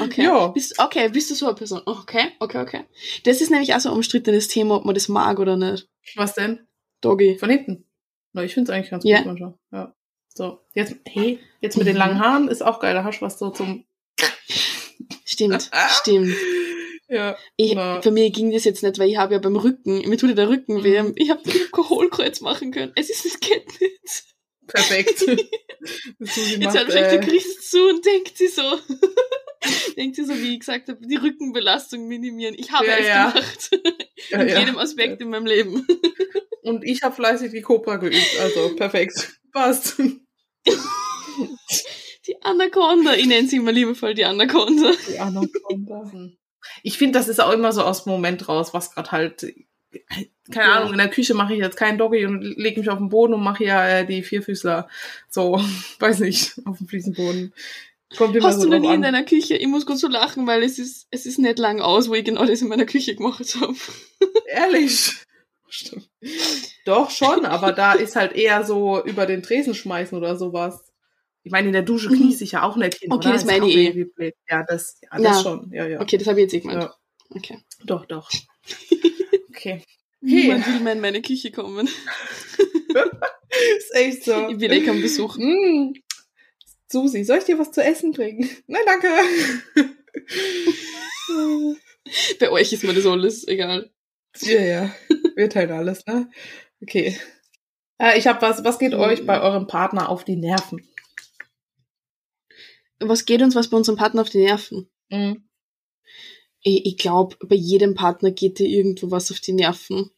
Okay. Ja. Bist, okay, bist du so eine Person? Okay, okay, okay. Das ist nämlich auch so ein umstrittenes Thema, ob man das mag oder nicht. Was denn? Doggy. Von hinten? Na, ich finde es eigentlich ganz Ja. gut manchmal. Ja. So, jetzt, hey, jetzt mit den langen Haaren ist auch geil, da hast du was so zum, Stimmt, stimmt. Ja. Ich, Na. bei mir ging das jetzt nicht, weil ich habe ja beim Rücken, mir tut ja der Rücken weh. Mhm. Ich habe kein Hohlkreuz machen können. Es ist, es geht nicht. Perfekt. Jetzt macht, hat vielleicht der äh, Chris zu und denkt sie so, denkt sie so, wie ich gesagt habe, die Rückenbelastung minimieren. Ich habe Ja, es ja. gemacht. ja, In jedem Aspekt in meinem Leben. Und ich habe fleißig die Cobra geübt, also perfekt. Passt. Die Anaconda, ich nenne sie immer liebevoll die Anaconda. Die Anaconda. Ich finde, das ist auch immer so aus dem Moment raus, was gerade halt. Keine Ja. Ahnung, in der Küche mache ich jetzt keinen Doggy und lege mich auf den Boden und mache ja äh, die Vierfüßler. So, weiß nicht, auf dem Fliesenboden. Kommt immer Hast so du noch nie in deiner Küche, ich muss kurz so lachen, weil es ist, es ist nicht lang aus, wo ich genau das in meiner Küche gemacht habe. Ehrlich. Stimmt. Doch schon, aber da ist halt eher so über den Tresen schmeißen oder sowas. Ich meine, in der Dusche kniest sich ja auch nicht hin. Mhm. Okay, oder? das meine ich eh. Ja, das, ja, das Ja. schon. Ja, ja. Okay, das habe ich jetzt eh gemeint. Ja. Okay. Doch, doch. Okay. Niemand will mehr in meine Küche kommen. Ist echt so. Ich bin eh kein Besuch. Mm. Susi, soll ich dir was zu essen bringen? Nein, danke. Bei euch ist mir das alles egal. ja, ja. Wir teilen alles, ne? Okay. Äh, ich habe was. Was geht Mhm. euch bei eurem Partner auf die Nerven? Was geht uns was bei unserem Partner auf die Nerven? Mhm. Ich, ich glaube, bei jedem Partner geht dir irgendwo was auf die Nerven.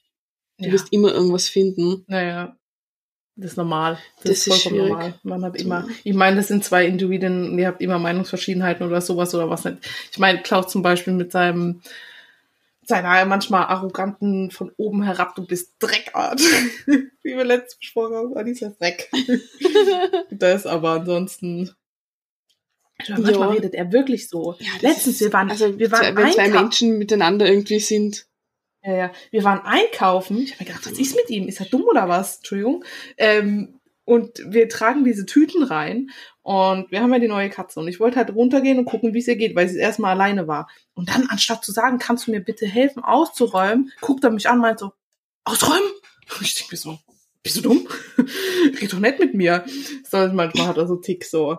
Du Ja. wirst immer irgendwas finden. Naja. Das ist normal. Das, Das ist ist vollkommen schwierig. normal. Man hat immer, ich meine, das sind zwei Individuen, ihr habt immer Meinungsverschiedenheiten oder sowas oder was nicht. Ich meine, Klaus zum Beispiel mit seinem, seiner manchmal arroganten von oben herab, du bist Dreckart. Wie wir letztens besprochen haben, war dieser Dreck. das aber ansonsten. Ja, manchmal Ja. redet er wirklich so. Ja, Letztens, wir waren, also wir waren wenn zwei. Menschen miteinander irgendwie sind. Ja, ja. Wir waren einkaufen. Ich habe mir gedacht, was ist mit ihm? Ist er dumm oder was? Entschuldigung. Ähm, und wir tragen diese Tüten rein und wir haben ja die neue Katze und ich wollte halt runtergehen und gucken, wie es ihr geht, weil sie erstmal alleine war. Und dann, anstatt zu sagen, kannst du mir bitte helfen auszuräumen, guckt er mich an und meint so, ausräumen? Und ich denke mir so, bist du dumm? Red doch nicht mit mir. So, manchmal hat er so Tick so.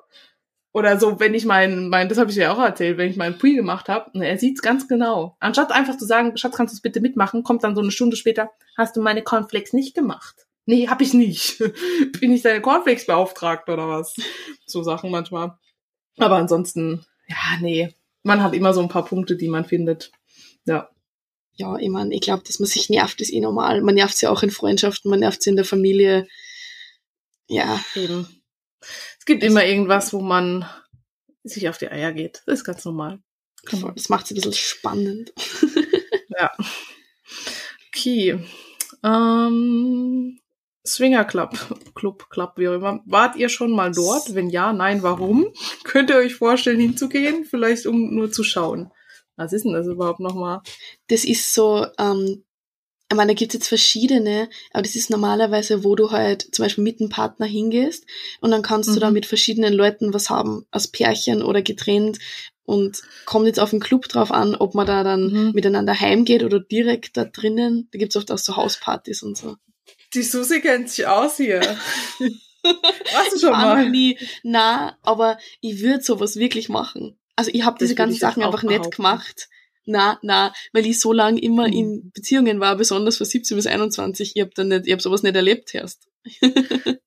Oder so, wenn ich mein, mein das habe ich dir auch erzählt, wenn ich meinen Pui gemacht habe, er sieht's ganz genau. Anstatt einfach zu sagen, Schatz, kannst du es bitte mitmachen, kommt dann so eine Stunde später, hast du meine Cornflakes nicht gemacht? Nee, hab ich nicht. Bin ich deine Cornflakes beauftragt oder was? So Sachen manchmal. Aber ansonsten, ja, nee. Man hat immer so ein paar Punkte, die man findet. Ja. Ja, ich meine, ich glaube, dass man sich nervt, ist eh normal. Man nervt sie auch in Freundschaften, man nervt sie in der Familie. Ja, Eben. Es gibt immer irgendwas, wo man sich auf die Eier geht. Das ist ganz normal. voll. das macht es ein bisschen spannend. Ja. Okay. Ähm, Swinger Club, Club, Club, wie auch immer. Wart ihr schon mal dort? Wenn ja, nein, warum? Könnt ihr euch vorstellen, hinzugehen? Vielleicht um nur zu schauen. Was ist denn das überhaupt nochmal? Das ist so, ähm, ich meine, da gibt's jetzt verschiedene, aber das ist normalerweise, wo du halt zum Beispiel mit einem Partner hingehst und dann kannst du Mhm. da mit verschiedenen Leuten was haben, als Pärchen oder getrennt und kommt jetzt auf den Club drauf an, ob man da dann Mhm. miteinander heimgeht oder direkt da drinnen. Da gibt's oft auch so Hauspartys und so. Die Susi kennt sich aus hier. Warst du schon mal? nie, na, aber ich würde sowas wirklich machen. Also ich habe diese ganzen Sachen einfach nicht gemacht. Na, na, weil ich so lange immer Mhm. in Beziehungen war, besonders von 17 bis 21. Ich habe dann nicht, ich habe sowas nicht erlebt erst.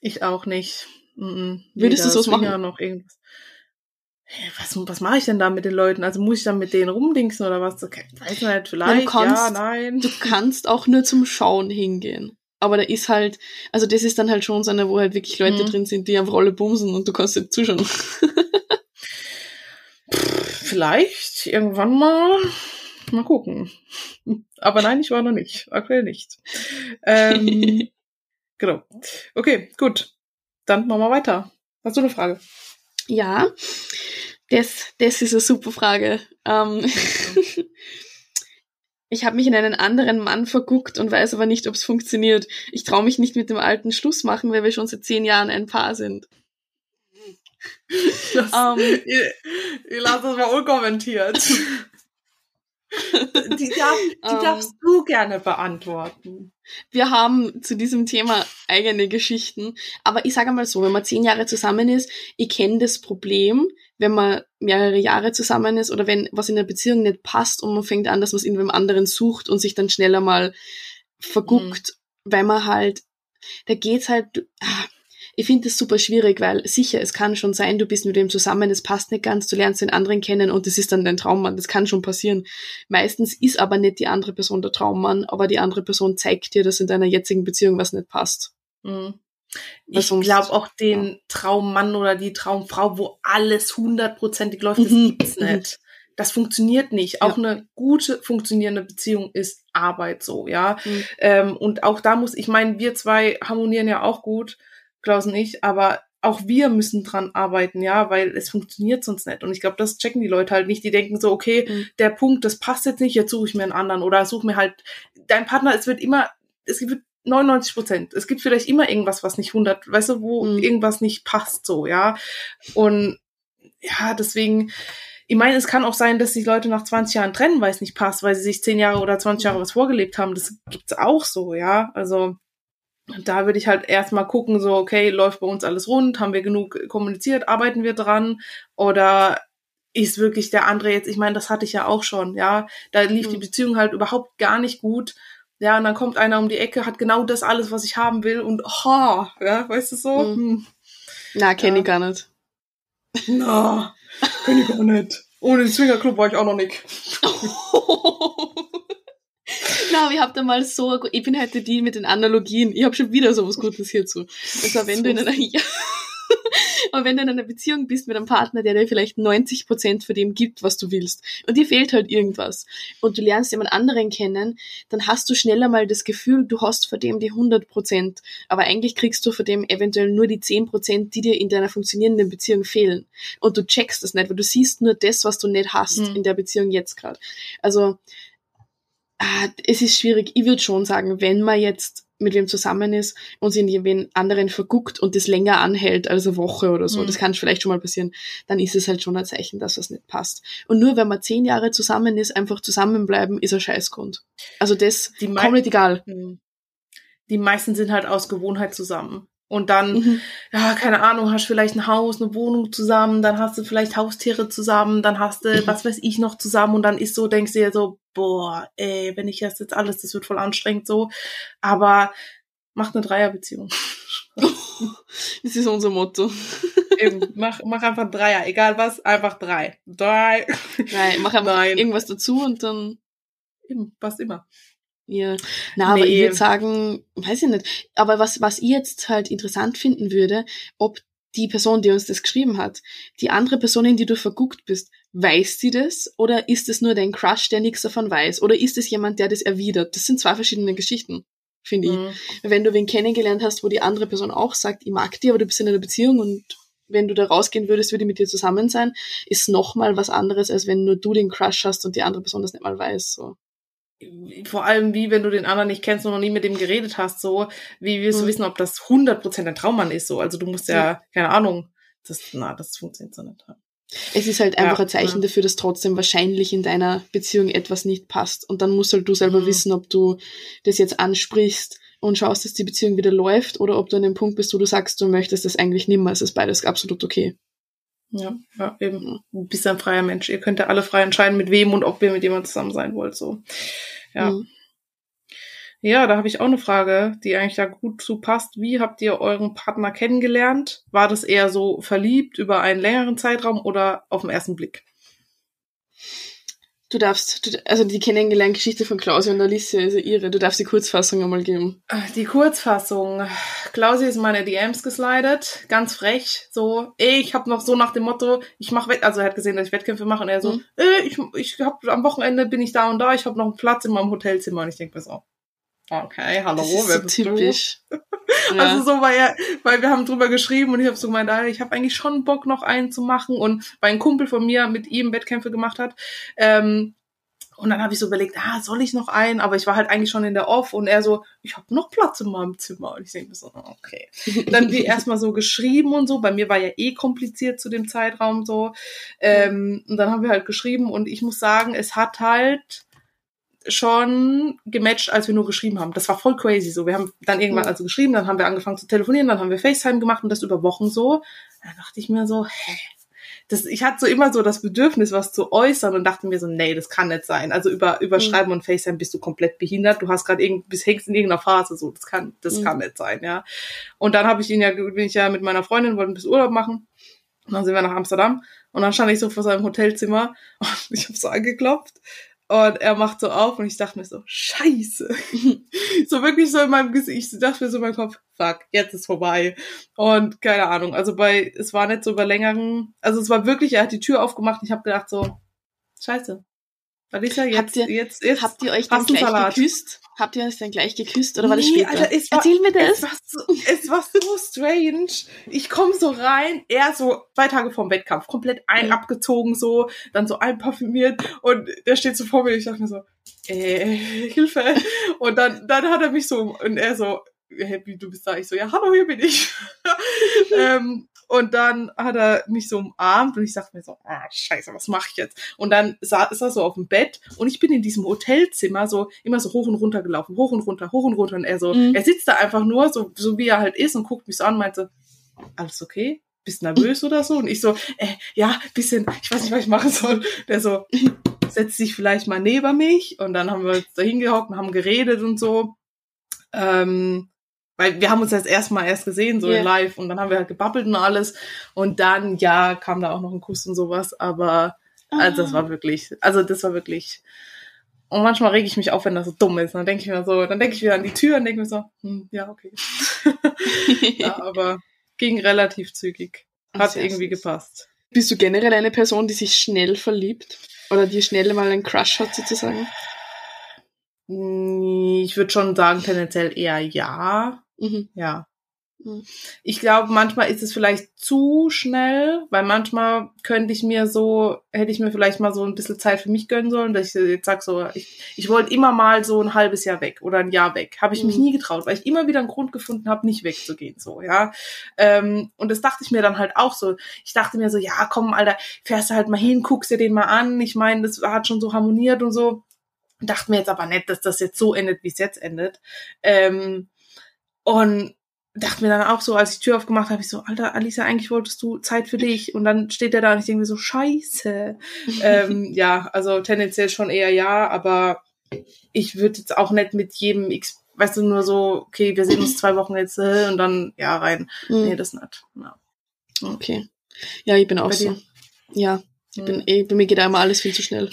Ich auch nicht. Mhm. Würdest du sowas machen? Swinger Noch irgendwas. Was, was mache ich denn da mit den Leuten? Also muss ich dann mit denen rumdingsen oder was? Okay, weiß nicht, vielleicht, kannst- ja, nein. Du kannst auch nur zum Schauen hingehen. Aber da ist halt, also das ist dann halt schon so eine, wo halt wirklich Leute Mhm. drin sind, die einfach alle bumsen und du kannst halt zuschauen. Vielleicht, irgendwann mal. Mal gucken. Aber nein, ich war noch nicht. Aktuell nicht. Ähm, genau. Okay, gut. Dann machen wir weiter. Hast du eine Frage? Ja, das, das ist eine super Frage. Ähm, Ich habe mich in einen anderen Mann verguckt und weiß aber nicht, ob es funktioniert. Ich traue mich nicht mit dem alten Schluss machen, weil wir schon seit zehn Jahren ein Paar sind. Das, um, ähm. ihr, ihr lasst das mal unkommentiert. die, darf, die um, ähm. darfst du gerne beantworten. Wir haben zu diesem Thema eigene Geschichten. Aber ich sage mal so, wenn man zehn Jahre zusammen ist, ich kenne das Problem, wenn man mehrere Jahre zusammen ist oder wenn was in der Beziehung nicht passt und man fängt an, dass man es in einem anderen sucht und sich dann schneller mal verguckt, mhm. weil man halt, da geht's halt, ah, ich finde das super schwierig, weil sicher, es kann schon sein, du bist mit dem zusammen, es passt nicht ganz, du lernst den anderen kennen und das ist dann dein Traummann. Das kann schon passieren. Meistens ist aber nicht die andere Person der Traummann, aber die andere Person zeigt dir, dass in deiner jetzigen Beziehung was nicht passt. Mhm. Ich glaube auch den ja. Traummann oder die Traumfrau, wo alles hundertprozentig läuft, das mhm. gibt's mhm. nicht. Das funktioniert nicht. Auch ja. eine gute funktionierende Beziehung ist Arbeit so, ja. Mhm. Ähm, und auch da muss, ich meine, wir zwei harmonieren ja auch gut. Klaus und ich, aber auch wir müssen dran arbeiten, ja, weil es funktioniert sonst nicht. Und ich glaube, das checken die Leute halt nicht. Die denken so, okay, mhm. der Punkt, das passt jetzt nicht, jetzt suche ich mir einen anderen oder suche mir halt dein Partner. Es wird immer, es wird 99 Prozent. Es gibt vielleicht immer irgendwas, was nicht 100, weißt du, wo mhm. irgendwas nicht passt, so, ja. Und ja, deswegen, ich meine, es kann auch sein, dass sich Leute nach 20 Jahren trennen, weil es nicht passt, weil sie sich 10 Jahre oder 20 Jahre was vorgelebt haben. Das gibt's auch so, ja. Also, da würde ich halt erstmal gucken, so, okay, läuft bei uns alles rund, haben wir genug kommuniziert, arbeiten wir dran oder ist wirklich der andere jetzt, ich meine, das hatte ich ja auch schon, ja, da lief mhm. die Beziehung halt überhaupt gar nicht gut, ja, und dann kommt einer um die Ecke, hat genau das alles, was ich haben will und, oh, ja, weißt du so? Mhm. Hm. Na, kenne ja. ich gar nicht. Na, kenne ich gar nicht. Ohne den Swingerclub war ich auch noch nicht. Na, ich hab da mal so, ich bin heute die mit den Analogien. Ich habe schon wieder so was Gutes hierzu. Und zwar, wenn du in einer, ja, aber wenn du in einer Beziehung bist mit einem Partner, der dir vielleicht 90 Prozent von dem gibt, was du willst, und dir fehlt halt irgendwas, und du lernst jemand anderen kennen, dann hast du schneller mal das Gefühl, du hast vor dem die 100 Prozent, aber eigentlich kriegst du vor dem eventuell nur die 10 Prozent, die dir in deiner funktionierenden Beziehung fehlen. Und du checkst das nicht, weil du siehst nur das, was du nicht hast mhm. in der Beziehung jetzt gerade. Also es ist schwierig. Ich würde schon sagen, wenn man jetzt mit wem zusammen ist und sich in jemand anderen verguckt und das länger anhält als eine Woche oder so, mhm. das kann vielleicht schon mal passieren, dann ist es halt schon ein Zeichen, dass das nicht passt. Und nur wenn man zehn Jahre zusammen ist, einfach zusammenbleiben, ist ein Scheißgrund. Also das die komplett egal. Mhm. Die meisten sind halt aus Gewohnheit zusammen. Und dann, mhm. ja, keine Ahnung, hast vielleicht ein Haus, eine Wohnung zusammen, dann hast du vielleicht Haustiere zusammen, dann hast du, mhm. was weiß ich, noch zusammen und dann ist so, denkst du dir so, boah, ey, wenn ich das jetzt alles, das wird voll anstrengend so. Aber macht eine Dreierbeziehung. das ist unser Motto. Eben, mach, mach einfach Dreier, egal was, einfach drei. Drei. Nein, mach einfach Nein. irgendwas dazu und dann. Eben, passt immer. Ja, na, nee. aber ich würde sagen, weiß ich nicht, aber was, was ich jetzt halt interessant finden würde, ob die Person, die uns das geschrieben hat, die andere Person, in die du verguckt bist, weiß sie das oder ist es nur dein Crush, der nichts davon weiß oder ist es jemand, der das erwidert? Das sind zwei verschiedene Geschichten, finde mhm. ich. Wenn du wen kennengelernt hast, wo die andere Person auch sagt, ich mag dich, aber du bist in einer Beziehung und wenn du da rausgehen würdest, würde ich mit dir zusammen sein, ist nochmal was anderes, als wenn nur du den Crush hast und die andere Person das nicht mal weiß. So vor allem wie, wenn du den anderen nicht kennst und noch nie mit dem geredet hast, so, wie wirst mhm. du wissen, ob das 100% ein Traummann ist, so, also du musst ja, ja, keine Ahnung, das, na, das funktioniert so nicht. Es ist halt einfach ja, ein Zeichen ja. dafür, dass trotzdem wahrscheinlich in deiner Beziehung etwas nicht passt. Und dann musst halt du selber mhm. wissen, ob du das jetzt ansprichst und schaust, dass die Beziehung wieder läuft oder ob du an dem Punkt bist, wo du sagst, du möchtest das eigentlich nimmer. Es ist beides absolut okay. Ja, ja, eben. Du bist ein freier Mensch. Ihr könnt ja alle frei entscheiden, mit wem und ob ihr mit jemandem zusammen sein wollt, so. Ja. Mhm. Ja, da habe ich auch eine Frage, die eigentlich da gut zu passt. Wie habt ihr euren Partner kennengelernt? War das eher so verliebt über einen längeren Zeitraum oder auf den ersten Blick? Du darfst, du, also die kennengelernte Geschichte von Klausi und Alicia ist ja ihre. Du darfst die Kurzfassung einmal geben. Die Kurzfassung. Klausi ist meine DMs geslidet, ganz frech, so, ey, ich hab noch so nach dem Motto, ich mach Wett, also er hat gesehen, dass ich Wettkämpfe mache und er so, mhm. ey, ich, ich hab am Wochenende bin ich da und da, ich hab noch einen Platz in meinem Hotelzimmer und ich denk mir so, Okay, hallo, das ist wer so bist typisch. du? Ja. Also so, weil, er, weil wir haben drüber geschrieben und ich habe so gemeint, ich habe eigentlich schon Bock, noch einen zu machen. Und weil ein Kumpel von mir mit ihm Wettkämpfe gemacht hat, ähm, Und dann habe ich so überlegt, ah, soll ich noch einen? Aber ich war halt eigentlich schon in der Off und er so, ich habe noch Platz in meinem Zimmer. Und ich denke mir so, okay. Dann wie erstmal so geschrieben und so. Bei mir war ja eh kompliziert zu dem Zeitraum so. Ähm, und dann haben wir halt geschrieben und ich muss sagen, es hat halt schon gematcht, als wir nur geschrieben haben. Das war voll crazy so. Wir haben dann irgendwann also geschrieben, dann haben wir angefangen zu telefonieren, dann haben wir FaceTime gemacht und das über Wochen so. Da dachte ich mir so, hä, das, ich hatte so immer so das Bedürfnis, was zu äußern und dachte mir so, nee, das kann nicht sein. Also über, über mhm. Schreiben und FaceTime bist du komplett behindert. Du hast gerade irgend, bist hängst in irgendeiner Phase, so, das kann, das mhm. kann nicht sein, ja. Und dann habe ich ihn ja, bin ich ja mit meiner Freundin, wollten bis Urlaub machen. Und dann sind wir nach Amsterdam und dann stand ich so vor seinem Hotelzimmer und ich habe so angeklopft und er macht so auf und ich dachte mir so, scheiße. so wirklich so in meinem Gesicht. Ich dachte mir so in meinem Kopf, fuck, jetzt ist vorbei. Und keine Ahnung, also bei, es war nicht so über längeren, also es war wirklich, er hat die Tür aufgemacht und ich habe gedacht so, scheiße. Alisa, jetzt, habt ihr, jetzt, jetzt habt ihr euch dann gleich Salat. geküsst? Habt ihr euch dann gleich geküsst oder war das Nee, später? Alter, es war- Erzähl mir das. Es war, so, es war so strange. Ich komme so rein, er so zwei Tage vorm Wettkampf, komplett ein Mhm. abgezogen so, dann so einparfümiert und der steht so vor mir. Ich dachte mir so, äh, Hilfe. Und dann, dann hat er mich so und er so, hey, wie du bist da? Ich so, ja, hallo, hier bin ich. ähm, und dann hat er mich so umarmt und ich dachte mir so, ah, scheiße, was mache ich jetzt? Und dann sa- ist er so auf dem Bett und ich bin in diesem Hotelzimmer so immer so hoch und runter gelaufen, hoch und runter, hoch und runter. Und er so, Mhm. er sitzt da einfach nur, so, so wie er halt ist und guckt mich so an und meinte, alles okay? Bist nervös oder so? Und ich so, äh, ja, bisschen, ich weiß nicht, was ich machen soll. Der so, setzt sich vielleicht mal neben mich und dann haben wir uns da hingehockt und haben geredet und so. Ähm, weil wir haben uns das erste Mal erst gesehen, so in live, und dann haben wir halt gebabbelt und alles. Und dann, ja, kam da auch noch ein Kuss und sowas, aber also das Ah. war wirklich, also das war wirklich. Und manchmal rege ich mich auf, wenn das so dumm ist. Dann denke ich mir so, dann denke ich wieder an die Tür und denke mir so, hm, ja, okay. ja, aber ging relativ zügig. Hat Sehr irgendwie süß. gepasst. Bist du generell eine Person, die sich schnell verliebt? Oder die schnell mal einen Crush hat, sozusagen? Mm, Ich würde schon sagen, tendenziell eher ja. Mhm. Ja. Mhm. Ich glaube, manchmal ist es vielleicht zu schnell, weil manchmal könnte ich mir so, hätte ich mir vielleicht mal so ein bisschen Zeit für mich gönnen sollen, dass ich jetzt sag so, ich, ich wollte immer mal so ein halbes Jahr weg oder ein Jahr weg. Habe ich mich Mhm. nie getraut, weil ich immer wieder einen Grund gefunden habe, nicht wegzugehen, so, ja. Ähm, und das dachte ich mir dann halt auch so. Ich dachte mir so, ja, komm, Alter, fährst du halt mal hin, guckst dir den mal an. Ich meine, das hat schon so harmoniert und so. Dachte mir jetzt aber nicht, dass das jetzt so endet, wie es jetzt endet. Ähm, und dachte mir dann auch so, als ich die Tür aufgemacht habe, ich so, Alter, Alisa, eigentlich wolltest du Zeit für dich. Und dann steht der da und ich denke mir so, scheiße. ähm, ja, also tendenziell schon eher ja, aber ich würde jetzt auch nicht mit jedem X, weißt du, nur so, okay, wir sehen uns zwei Wochen jetzt äh, und dann ja rein. Mhm. Nee, das nicht. Ja. Okay. Ja, ich bin auch Bei so. dir? Ja, ich bin Mhm. eh, bei mir geht immer alles viel zu schnell.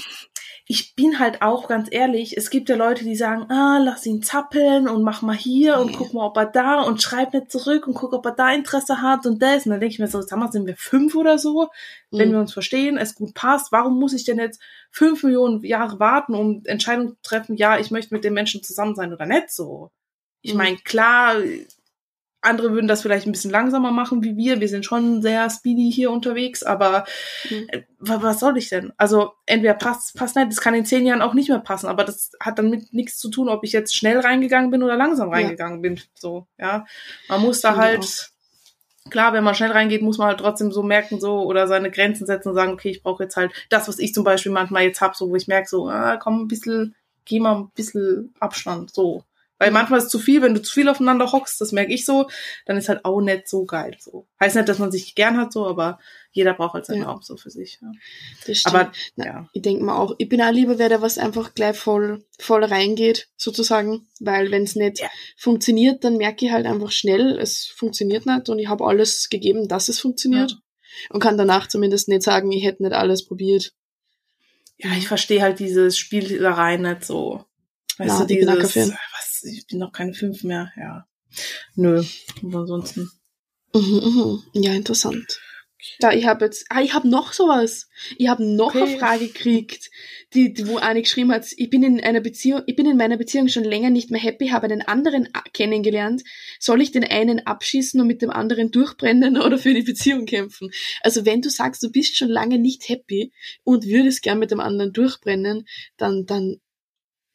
Ich bin halt auch ganz ehrlich, es gibt ja Leute, die sagen, ah, lass ihn zappeln und mach mal hier und Nee. guck mal, ob er da und schreib nicht zurück und guck, ob er da Interesse hat und das. Und dann denke ich mir so, sag mal, sind wir fünf oder so? Wenn Mhm. wir uns verstehen, es gut passt, warum muss ich denn jetzt fünf Millionen Jahre warten, um Entscheidungen zu treffen, ja, ich möchte mit dem Menschen zusammen sein oder nicht so? Ich Mhm. meine, klar, andere würden das vielleicht ein bisschen langsamer machen wie wir. Wir sind schon sehr speedy hier unterwegs, aber Mhm. äh, wa- was soll ich denn? Also entweder passt, passt nicht, das kann in zehn Jahren auch nicht mehr passen, aber das hat damit nichts zu tun, ob ich jetzt schnell reingegangen bin oder langsam Ja. reingegangen bin. So, ja. Man muss da Finde halt, klar, wenn man schnell reingeht, muss man halt trotzdem so merken, so, oder seine Grenzen setzen und sagen, okay, ich brauche jetzt halt das, was ich zum Beispiel manchmal jetzt hab, so, wo ich merke, so, ah, komm, ein bisschen, geh mal ein bisschen Abstand, so. Weil manchmal ist es zu viel, wenn du zu viel aufeinander hockst, das merke ich so, dann ist halt auch nicht so geil. So. Heißt nicht, dass man sich gern hat, so, aber jeder braucht halt seinen Ja. Raum so für sich. Ja. Das stimmt. Aber Na, ja. Ich denke mir auch, ich bin auch lieber wer, der was einfach gleich voll, voll reingeht, sozusagen. Weil wenn es nicht Ja. funktioniert, dann merke ich halt einfach schnell, es funktioniert nicht und ich habe alles gegeben, dass es funktioniert. Und kann danach zumindest nicht sagen, ich hätte nicht alles probiert. ja, ich verstehe halt dieses Spielerei nicht so. Weißt Ja, du, dieses, ich bin noch keine fünf mehr, ja. Nö, aber ansonsten, Mhm, mhm. Ja, interessant. Da, ich habe jetzt, ah, ich habe noch sowas. Ich habe noch okay. eine Frage gekriegt, die, die, wo eine geschrieben hat, ich bin in einer Beziehung, ich bin in meiner Beziehung schon länger nicht mehr happy, habe einen anderen kennengelernt. Soll ich den einen abschießen und mit dem anderen durchbrennen oder für die Beziehung kämpfen? Also wenn du sagst, du bist schon lange nicht happy und würdest gern mit dem anderen durchbrennen, dann, dann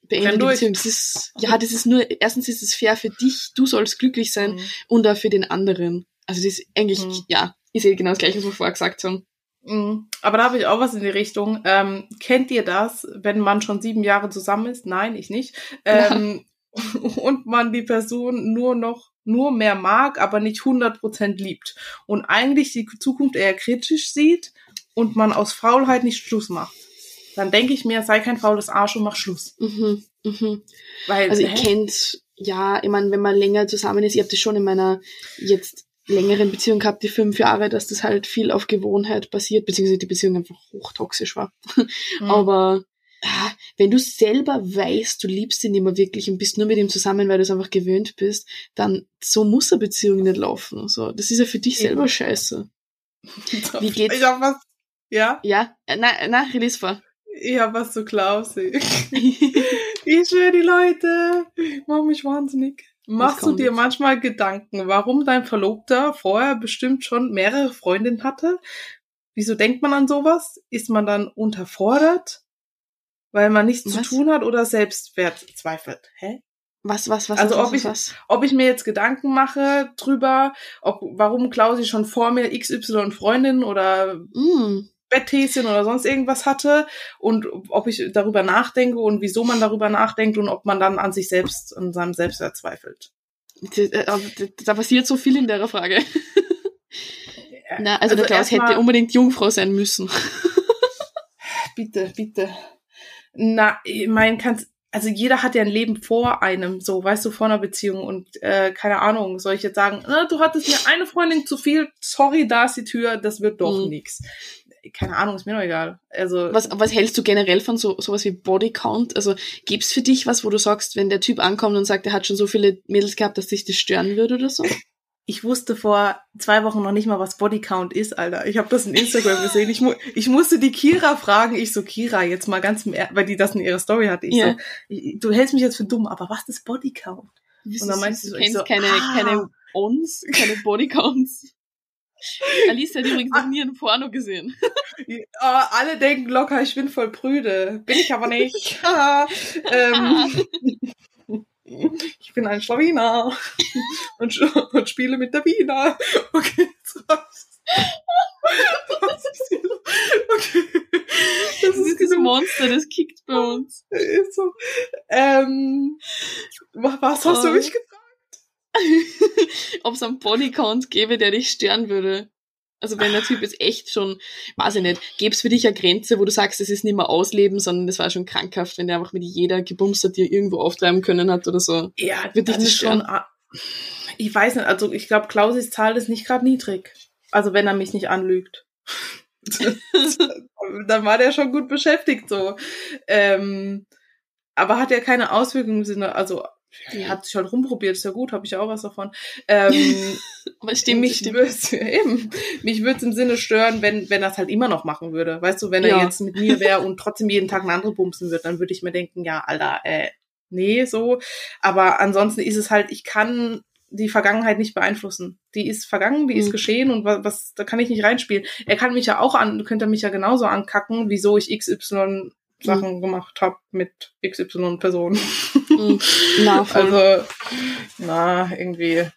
beende die Beziehung. Das ist, ja, das ist nur, erstens ist es fair für dich, du sollst glücklich sein mhm. und auch für den anderen. Also das ist eigentlich, mhm. ja, ist eh genau das gleiche, was wir vorher gesagt haben. Mhm. Aber da habe ich auch was in die Richtung. Ähm, kennt ihr das, wenn man schon sieben Jahre zusammen ist? Nein, ich nicht. Ähm, und man die Person nur noch nur mehr mag, aber nicht 100% liebt. Und eigentlich die Zukunft eher kritisch sieht und man aus Faulheit nicht Schluss macht. Dann denke ich mir, sei kein faules Arsch und mach Schluss. Mhm, mhm. Weil, also ihr kennt, ja, ich meine, wenn man länger zusammen ist, ich habe das schon in meiner jetzt längeren Beziehung gehabt, die fünf Jahre, dass das halt viel auf Gewohnheit basiert, beziehungsweise die Beziehung einfach hochtoxisch war. Mhm. Aber wenn du selber weißt, du liebst ihn immer wirklich und bist nur mit ihm zusammen, weil du es einfach gewöhnt bist, dann so muss eine Beziehung nicht laufen. So, das ist ja für dich selber scheiße. Wie geht's? Ich hab was. Ja? Ja? Na, na, release vor. Hab was zu Klausi. ich schwöre die Leute. Ich mach mich wahnsinnig. Machst du dir manchmal Gedanken, warum dein Verlobter vorher bestimmt schon mehrere Freundinnen hatte? Wieso denkt man an sowas? Ist man dann unterfordert, weil man nichts was? zu tun hat oder Selbstwert zweifelt? Hä? Was, was, was? Also was, ob ich, was? ob ich mir jetzt Gedanken mache drüber, ob, warum Klausi schon vor mir XY Freundin oder mm. Betthäschen oder sonst irgendwas hatte und ob ich darüber nachdenke und wieso man darüber nachdenkt und ob man dann an sich selbst, an seinem Selbstwert zweifelt. Äh, da passiert so viel in der Frage. Na, also, also der Klaus hätte unbedingt Jungfrau sein müssen. bitte, bitte. Na, ich meine, kannst, also jeder hat ja ein Leben vor einem, so, weißt du, vor einer Beziehung und äh, keine Ahnung, soll ich jetzt sagen, na, du hattest mir eine Freundin zu viel, sorry, da ist die Tür, das wird doch mhm. nix keine Ahnung, ist mir noch egal. Also was, was hältst du generell von so sowas wie Bodycount? Also gibt's für dich was, wo du sagst, wenn der Typ ankommt und sagt, er hat schon so viele Mädels gehabt, dass dich das stören würde oder so? Ich wusste vor zwei Wochen noch nicht mal, was Bodycount ist, Alter. Ich habe das in Instagram gesehen. Ich, mu ich musste die Kira fragen. Ich so, Kira, jetzt mal ganz, weil die das in ihrer Story hatte. Ich yeah. so, ich, du hältst mich jetzt für dumm, aber was ist Bodycount? Und dann meinst du, du kennst so, keine, ah. keine Ons, keine Bodycounts. Alice hat übrigens noch nie ein Porno gesehen. Oh, alle denken locker, ich bin voll prüde. Bin ich aber nicht. ähm, ich bin ein Schlawiner und, und, spiele mit der Wiener. Okay, jetzt reicht's. Okay. Das, das ist das Monster, das kickt bei uns. Ist so. Ähm, was hast du mich gefragt? ob es einen Bodycount gäbe, der dich stören würde. Also wenn der Typ jetzt echt schon, weiß ich nicht, gäbe es für dich eine Grenze, wo du sagst, es ist nicht mehr Ausleben, sondern das war schon krankhaft, wenn der einfach mit jeder gebumst hat, die er irgendwo auftreiben können hat oder so. Ja, wird dich das schon. Ich weiß nicht, also ich glaube, Klausis Zahl ist nicht gerade niedrig. Also wenn er mich nicht anlügt. dann war der schon gut beschäftigt so. Ähm, aber hat ja keine Auswirkungen im Sinne, also die hat sich halt rumprobiert, ist ja gut, habe ich ja auch was davon. Ähm, Aber stimmt, mich stimmt. Würd's, eben, mich würde es im Sinne stören, wenn, wenn er es halt immer noch machen würde. Weißt du, wenn er ja. jetzt mit mir wäre und trotzdem jeden Tag eine andere bumsen würde, dann würde ich mir denken, ja, Alter, äh, nee, so. Aber ansonsten ist es halt, ich kann die Vergangenheit nicht beeinflussen. Die ist vergangen, die mhm. ist geschehen und was, was, da kann ich nicht reinspielen. Er kann mich ja auch an, könnte mich ja genauso ankacken, wieso ich XY Sachen mhm. gemacht habe mit XY-Personen. Mhm. Also, na, irgendwie.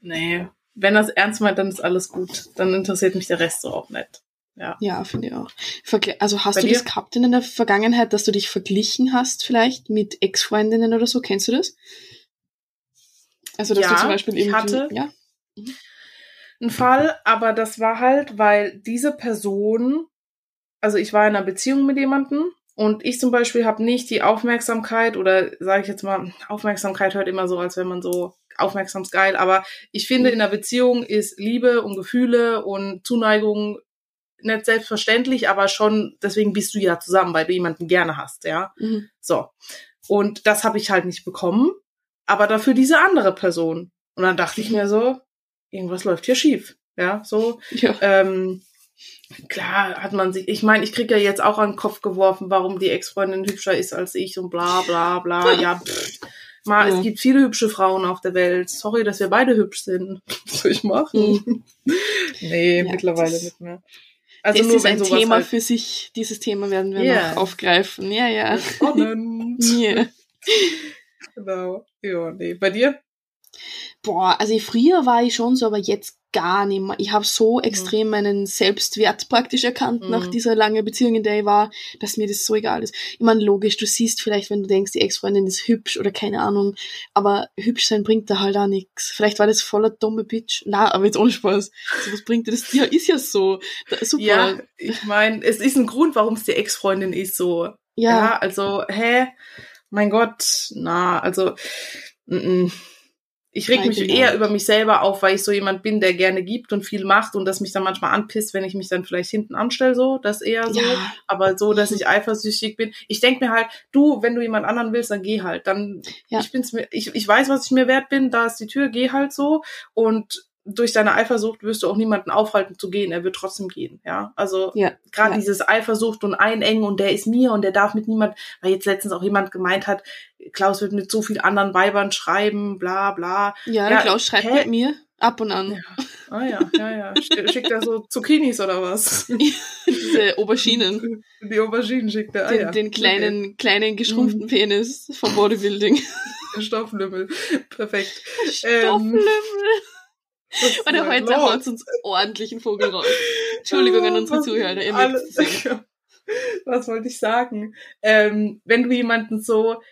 Nee. Wenn das ernst meint, dann ist alles gut. Dann interessiert mich der Rest so auch nicht. Ja, ja finde ich auch. Vergle also hast Bei du dir? das gehabt in der Vergangenheit, dass du dich verglichen hast vielleicht mit Ex-Freundinnen oder so? Kennst du das? Also dass ja, du zum Beispiel ich hatte ja? Mhm. einen Fall, aber das war halt, weil diese Person also ich war in einer Beziehung mit jemandem und ich zum Beispiel habe nicht die Aufmerksamkeit oder sage ich jetzt mal, Aufmerksamkeit hört immer so, als wenn man so aufmerksam ist geil, aber ich finde, in einer Beziehung ist Liebe und Gefühle und Zuneigung nicht selbstverständlich, aber schon, deswegen bist du ja zusammen, weil du jemanden gerne hast, ja. Mhm. So. Und das habe ich halt nicht bekommen, aber dafür diese andere Person. Und dann dachte ich mir so, irgendwas läuft hier schief. Ja, so. Ja. Ähm, klar hat man sich, ich meine, ich krieg ja jetzt auch an den Kopf geworfen, warum die Ex-Freundin hübscher ist als ich und bla bla bla. Ja, pff. Mal, Ja. es gibt viele hübsche Frauen auf der Welt. Sorry, dass wir beide hübsch sind. Was soll ich machen? nee, Ja, mittlerweile nicht mehr. Also das nur ist ein Thema halt für sich. Dieses Thema werden wir Ja. noch aufgreifen. Ja, ja. spannend. ja. genau. Ja, nee. Bei dir? Boah, also früher war ich schon so, aber jetzt gar nicht mehr. Ich habe so extrem meinen Selbstwert praktisch erkannt Mhm. nach dieser langen Beziehung, in der ich war, dass mir das so egal ist. Ich meine, logisch, du siehst vielleicht, wenn du denkst, die Ex-Freundin ist hübsch oder keine Ahnung, aber hübsch sein bringt da halt auch nichts. Vielleicht war das voller dumme Bitch. Na, aber jetzt ohne Spaß. So, was bringt dir das? Ja, ist ja so. Da, super. Ja, ich meine, es ist ein Grund, warum es die Ex-Freundin ist, so. Ja. ja. also, hä? Mein Gott, na, also, mm, mm. Ich reg mich eher über mich selber auf, weil ich so jemand bin, der gerne gibt und viel macht und das mich dann manchmal anpisst, wenn ich mich dann vielleicht hinten anstelle, so, das eher so. Ja. Aber so, dass ich eifersüchtig bin. Ich denk mir halt, du, wenn du jemand anderen willst, dann geh halt. Dann, Ja. ich bin's mir, ich, ich weiß, was ich mir wert bin, da ist die Tür, geh halt so. Und durch deine Eifersucht wirst du auch niemanden aufhalten zu gehen. Er wird trotzdem gehen, ja. Also, Ja. gerade ja. dieses Eifersucht und Einengen und der ist mir und der darf mit niemand, weil jetzt letztens auch jemand gemeint hat, Klaus wird mit so vielen anderen Weibern schreiben, bla bla. Ja, Ja, Klaus schreibt hä? mit mir ab und an. Ah ja, ja, ja. Sch- Schickt er so Zucchinis oder was? Diese Auberginen. Die Auberginen schickt er. Ah, den, ja. den kleinen, kleinen geschrumpften Mhm. Penis vom Bodybuilding. Okay. Stofflümmel. Perfekt. Stofflümmel. Was Und heute los? haut uns ordentlichen Vogel raus. Entschuldigung an unsere Zuhörer, ihr alle-. Was wollte ich sagen? Ähm, wenn du jemanden so,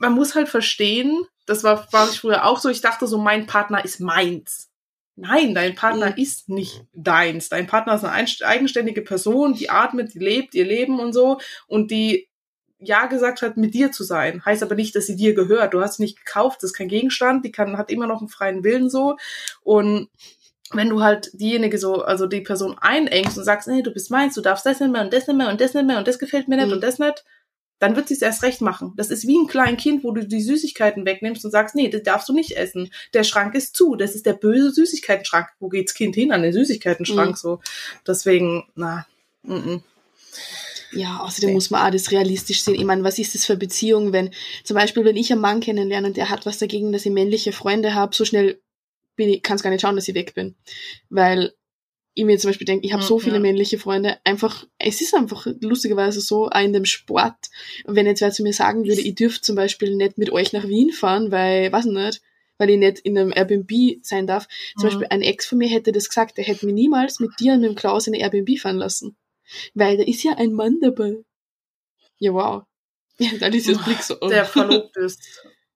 man muss halt verstehen, das war, war ich früher auch so, ich dachte so, mein Partner ist meins. Nein, dein Partner Mhm. ist nicht deins. Dein Partner ist eine eigenständige Person, die atmet, die lebt ihr Leben und so und die ja gesagt hat, mit dir zu sein. Heißt aber nicht, dass sie dir gehört. Du hast sie nicht gekauft, das ist kein Gegenstand, die kann, hat immer noch einen freien Willen so. Und wenn du halt diejenige so, also die Person einengst und sagst, nee, du bist meins, du darfst das nicht mehr und das nicht mehr und das nicht mehr und das gefällt mir nicht Mhm. und das nicht, dann wird sie es erst recht machen. Das ist wie ein kleines Kind, wo du die Süßigkeiten wegnimmst und sagst, nee, das darfst du nicht essen. Der Schrank ist zu. Das ist der böse Süßigkeitenschrank. Wo geht's Kind hin? An den Süßigkeitenschrank Mhm. so. Deswegen, na, mm, mm. Ja, außerdem muss man auch das realistisch sehen. Ich meine, was ist das für eine Beziehung, wenn, zum Beispiel, wenn ich einen Mann kennenlerne und der hat was dagegen, dass ich männliche Freunde habe, so schnell bin ich, kann es gar nicht schauen, dass ich weg bin. Weil ich mir zum Beispiel denke, ich habe Mhm, so viele ja. männliche Freunde, einfach, es ist einfach lustigerweise so, auch in dem Sport. Und wenn jetzt wer zu mir sagen würde, ich dürfte zum Beispiel nicht mit euch nach Wien fahren, weil, weiß nicht, weil ich nicht in einem Airbnb sein darf. Zum Mhm. Beispiel ein Ex von mir hätte das gesagt, der hätte mich niemals mit dir und mit dem Klaus in ein Airbnb fahren lassen. Weil da ist ja ein Mann dabei. Ja, wow. Ja, dann ist das Blick so. oh. der verlobt ist.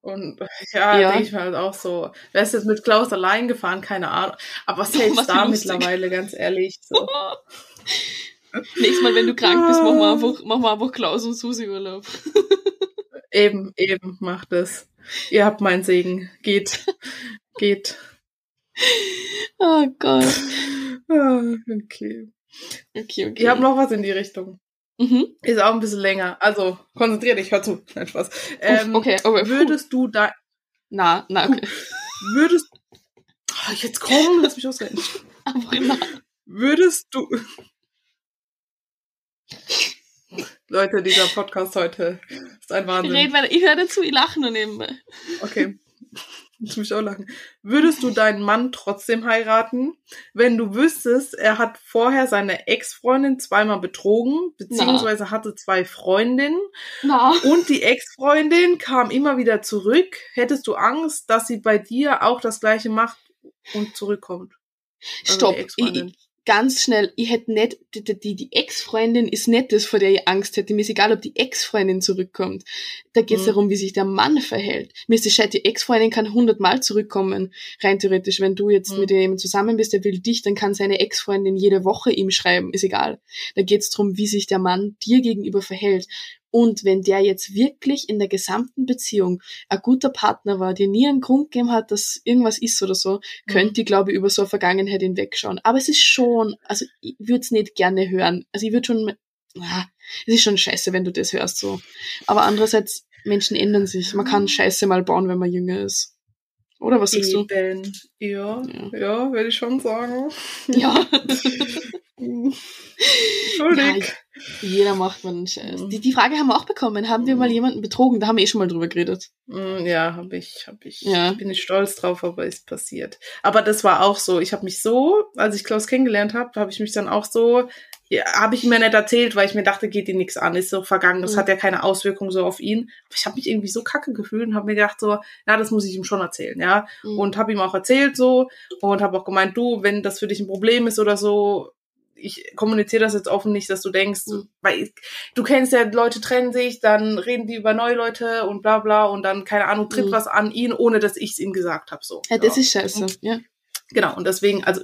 Und ja, Ja. denke ich mir halt auch so. Wer ist jetzt mit Klaus allein gefahren? Keine Ahnung. Aber selbst Was da lustig. mittlerweile, ganz ehrlich. So. Nächstes Mal, wenn du krank bist, machen wir einfach, machen wir einfach Klaus und Susi Urlaub. Eben, eben, macht es. Ihr habt meinen Segen. Geht. Geht. Oh Gott. Ah, Okay. Okay, okay. Ich habe noch was in die Richtung. Mhm. Ist auch ein bisschen länger. Also, konzentrier dich, hör zu. Nein, Spaß. Ähm, okay, okay. Würdest du da, Na, na, okay. würdest, Ah, jetzt komm, lass mich ausreden. Einfach na. Würdest du, Leute, dieser Podcast heute ist ein Ich Wahnsinn. red weiter. Ich höre dazu, ich lache nur nebenbei. Okay. Muss mich auch lachen. Würdest du deinen Mann trotzdem heiraten, wenn du wüsstest, er hat vorher seine Ex-Freundin zweimal betrogen, beziehungsweise hatte zwei Freundinnen Na. und die Ex-Freundin kam immer wieder zurück? Hättest du Angst, dass sie bei dir auch das gleiche macht und zurückkommt? Also Stopp. Ich, ich, ganz schnell, ich hätte nicht, die, die, die Ex-Freundin ist nicht das, vor der ich Angst hätte. Mir ist egal, ob die Ex-Freundin zurückkommt. Da geht es Mhm. darum, wie sich der Mann verhält. Mir ist es scheiße, die Ex-Freundin kann hundertmal zurückkommen. Rein theoretisch, wenn du jetzt Mhm. mit jemandem zusammen bist, der will dich, dann kann seine Ex-Freundin jede Woche ihm schreiben. Ist egal. Da geht es darum, wie sich der Mann dir gegenüber verhält. Und wenn der jetzt wirklich in der gesamten Beziehung ein guter Partner war, dir nie einen Grund gegeben hat, dass irgendwas ist oder so, Mhm. könnte ich, glaube ich, über so eine Vergangenheit hinwegschauen. Aber es ist schon, also ich würde es nicht gerne hören. Also ich würde schon, ah, es ist schon scheiße, wenn du das hörst so. Aber andererseits, Menschen ändern sich. Man kann Scheiße mal bauen, wenn man jünger ist. Oder was sagst Eben. du? Ja, ja, ja würde ich schon sagen. Ja. Entschuldigung. Ja, jeder macht mal einen Scheiß. Die, die Frage haben wir auch bekommen. Haben wir mal mhm. jemanden betrogen? Da haben wir eh schon mal drüber geredet. Mm, ja, habe ich, habe ich. Ja. Bin ich stolz drauf, aber ist passiert. Aber das war auch so. Ich habe mich so, als ich Klaus kennengelernt habe, habe ich mich dann auch so ja, habe ich mir nicht erzählt, weil ich mir dachte, geht ihn nichts an, ist so vergangen, das mhm. hat ja keine Auswirkung so auf ihn. Aber ich habe mich irgendwie so kacke gefühlt und habe mir gedacht so, ja, das muss ich ihm schon erzählen, ja. Mhm. Und habe ihm auch erzählt so und habe auch gemeint, du, wenn das für dich ein Problem ist oder so, ich kommuniziere das jetzt offen nicht, dass du denkst, mhm. weil du kennst ja, Leute trennen sich, dann reden die über neue Leute und bla bla und dann, keine Ahnung, tritt mhm. was an ihn, ohne dass ich es ihm gesagt habe. So. Ja, das ja. ist scheiße, ja. Genau, und deswegen, also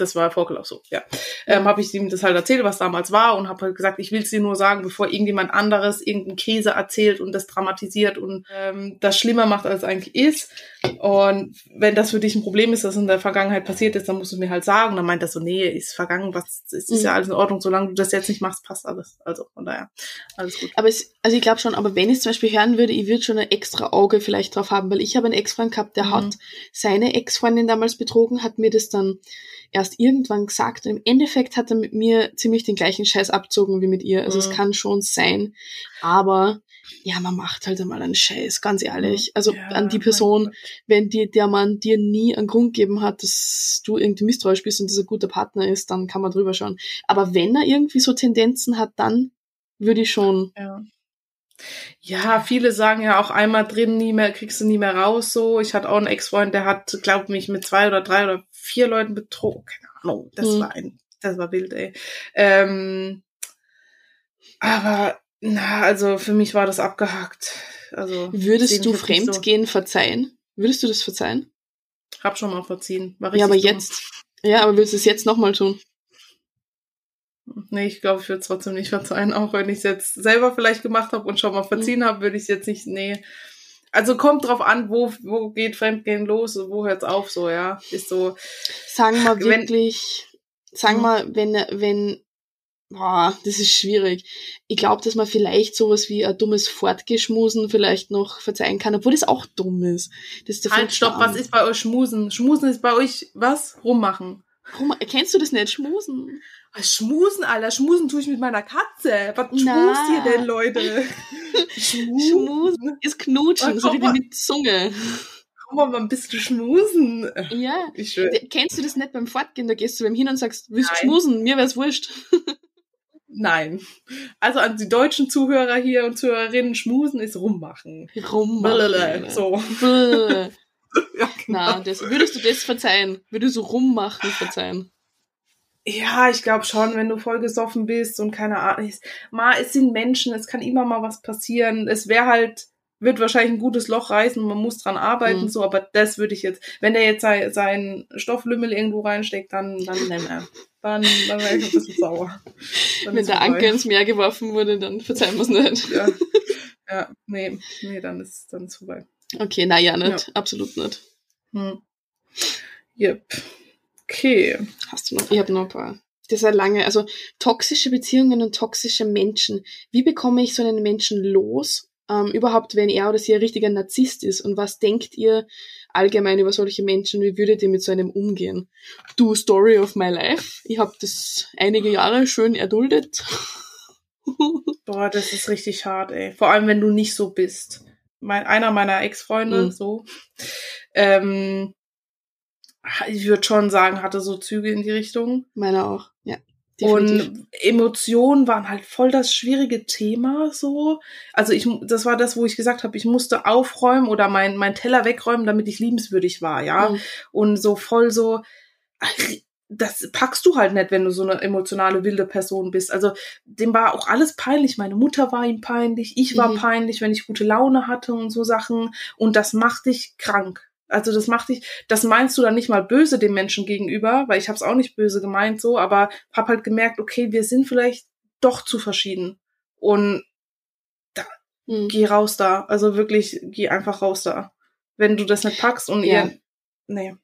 das war Vorgelauf so, ja. Ähm, habe ich ihm das halt erzählt, was damals war und habe halt gesagt, ich will es dir nur sagen, bevor irgendjemand anderes irgendeinen Käse erzählt und das dramatisiert und ähm, das schlimmer macht, als es eigentlich ist. Und wenn das für dich ein Problem ist, das in der Vergangenheit passiert ist, dann musst du mir halt sagen. dann meint er so, nee, ist vergangen, was ist, ist ja mhm. alles in Ordnung, solange du das jetzt nicht machst, passt alles. Also von daher, alles gut. Aber es, also ich glaube schon, aber wenn ich zum Beispiel hören würde, ich würde schon ein extra Auge vielleicht drauf haben, weil ich habe einen Ex-Freund gehabt, der mhm. hat seine Ex-Freundin damals betrogen, hat mir das dann erst irgendwann gesagt und im Endeffekt hat er mit mir ziemlich den gleichen Scheiß abzogen wie mit ihr. Also mhm. es kann schon sein, aber ja, man macht halt einmal einen Scheiß, ganz ehrlich. Also ja, an die Person, wenn dir der Mann dir nie einen Grund gegeben hat, dass du irgendwie misstrauisch bist und das ein guter Partner ist, dann kann man drüber schauen. Aber wenn er irgendwie so Tendenzen hat, dann würde ich schon. Ja. Ja, viele sagen ja auch einmal drin, nie mehr, kriegst du nie mehr raus, so. Ich hatte auch einen Ex-Freund, der hat, glaub mich, mit zwei oder drei oder vier Leuten betrogen. Keine Ahnung. Das mhm. war ein, das war wild, ey. Ähm, aber, na, also für mich war das abgehakt. Also. Würdest du Fremdgehen so. verzeihen? Würdest du das verzeihen? Hab schon mal verziehen. War ja, aber dumm. jetzt. Ja, aber willst du es jetzt nochmal tun? Nee, ich glaube, ich würde es trotzdem nicht verzeihen, auch wenn ich es jetzt selber vielleicht gemacht habe und schon mal verziehen mhm. habe, würde ich es jetzt nicht, nee. Also kommt drauf an, wo, wo geht Fremdgehen los und wo hört es auf, so, ja. Ist so. Sagen wir wirklich, sagen wir, mhm. wenn, wenn, boah, das ist schwierig. Ich glaube, dass man vielleicht sowas wie ein dummes Fortgeschmusen vielleicht noch verzeihen kann, obwohl das auch dumm ist. Das ist halt, stopp, was ist bei euch Schmusen? Schmusen ist bei euch was? Rummachen. Rum, kennst du das nicht? Schmusen? Schmusen, Alter? Schmusen tue ich mit meiner Katze. Was schmust ihr denn, Leute? schmusen. schmusen ist knutschen, oh, so wie mit Zunge. Komm mal ein bisschen schmusen. Ja. Kennst du das nicht beim Fortgehen? Da gehst du beim Hin und sagst, willst du schmusen? Mir wär's wurscht. Nein. Also an die deutschen Zuhörer hier und Zuhörerinnen, schmusen ist rummachen. Rummachen. So. ja, genau. Na, das, würdest du das verzeihen? Würdest du rummachen verzeihen? Ja, ich glaube schon, wenn du voll gesoffen bist und keine Ahnung. Mal, es sind Menschen, es kann immer mal was passieren. Es wäre halt, wird wahrscheinlich ein gutes Loch reißen und man muss dran arbeiten, mhm. so, aber das würde ich jetzt, wenn der jetzt sein, sein Stofflümmel irgendwo reinsteckt, dann, dann nimm er. Dann, dann wäre ich ein bisschen sauer. Dann wenn der Anker ins Meer geworfen wurde, dann verzeihen wir es nicht. Ja. ja, nee, nee, dann ist, dann ist vorbei. Okay, naja, nicht. Ja. Absolut nicht. Hm. Yep. Okay. Hast du noch? Ich habe noch ein paar. Das ist ja lange. Also toxische Beziehungen und toxische Menschen. Wie bekomme ich so einen Menschen los? Ähm, überhaupt, wenn er oder sie ein richtiger Narzisst ist. Und was denkt ihr allgemein über solche Menschen? Wie würdet ihr mit so einem umgehen? Du, Story of my life. Ich habe das einige Jahre schön erduldet. Boah, das ist richtig hart, ey. Vor allem, wenn du nicht so bist. Mein, einer meiner Ex-Freunde, mhm. so, ähm, ich würde schon sagen, hatte so Züge in die Richtung. Meine auch, ja. Definitiv. Und Emotionen waren halt voll das schwierige Thema so. Also ich, das war das, wo ich gesagt habe, ich musste aufräumen oder mein, mein Teller wegräumen, damit ich liebenswürdig war, ja. Mhm. Und so voll so, das packst du halt nicht, wenn du so eine emotionale, wilde Person bist. Also dem war auch alles peinlich. Meine Mutter war ihm peinlich, ich war mhm. peinlich, wenn ich gute Laune hatte und so Sachen. Und das macht dich krank. Also das macht dich, das meinst du dann nicht mal böse dem Menschen gegenüber, weil ich habe es auch nicht böse gemeint so, aber hab halt gemerkt, okay, wir sind vielleicht doch zu verschieden und da, hm. geh raus da, also wirklich, geh einfach raus da, wenn du das nicht packst und ja. ihr, nee.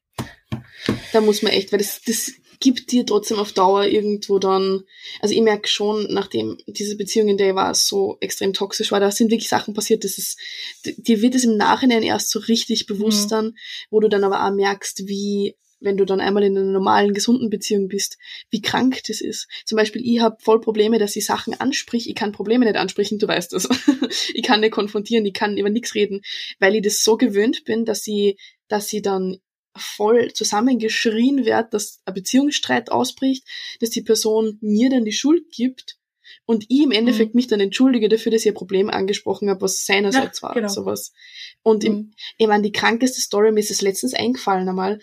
Da muss man echt, weil das, das gibt dir trotzdem auf Dauer irgendwo dann, also ich merke schon, nachdem diese Beziehung, in der ich war, so extrem toxisch war, da sind wirklich Sachen passiert, das ist, dir wird es im Nachhinein erst so richtig bewusst mhm. dann, wo du dann aber auch merkst, wie wenn du dann einmal in einer normalen, gesunden Beziehung bist, wie krank das ist. Zum Beispiel, ich habe voll Probleme, dass ich Sachen ansprich. Ich kann Probleme nicht ansprechen, du weißt das. ich kann nicht konfrontieren, ich kann über nichts reden, weil ich das so gewöhnt bin, dass ich, dass ich dann voll zusammengeschrien wird, dass ein Beziehungsstreit ausbricht, dass die Person mir dann die Schuld gibt und ich im Endeffekt mhm. mich dann entschuldige dafür, dass ich ein Problem angesprochen habe, was seinerseits ja, war, genau. sowas. Und mhm. im, ich meine, die krankeste Story, mir ist es letztens eingefallen einmal,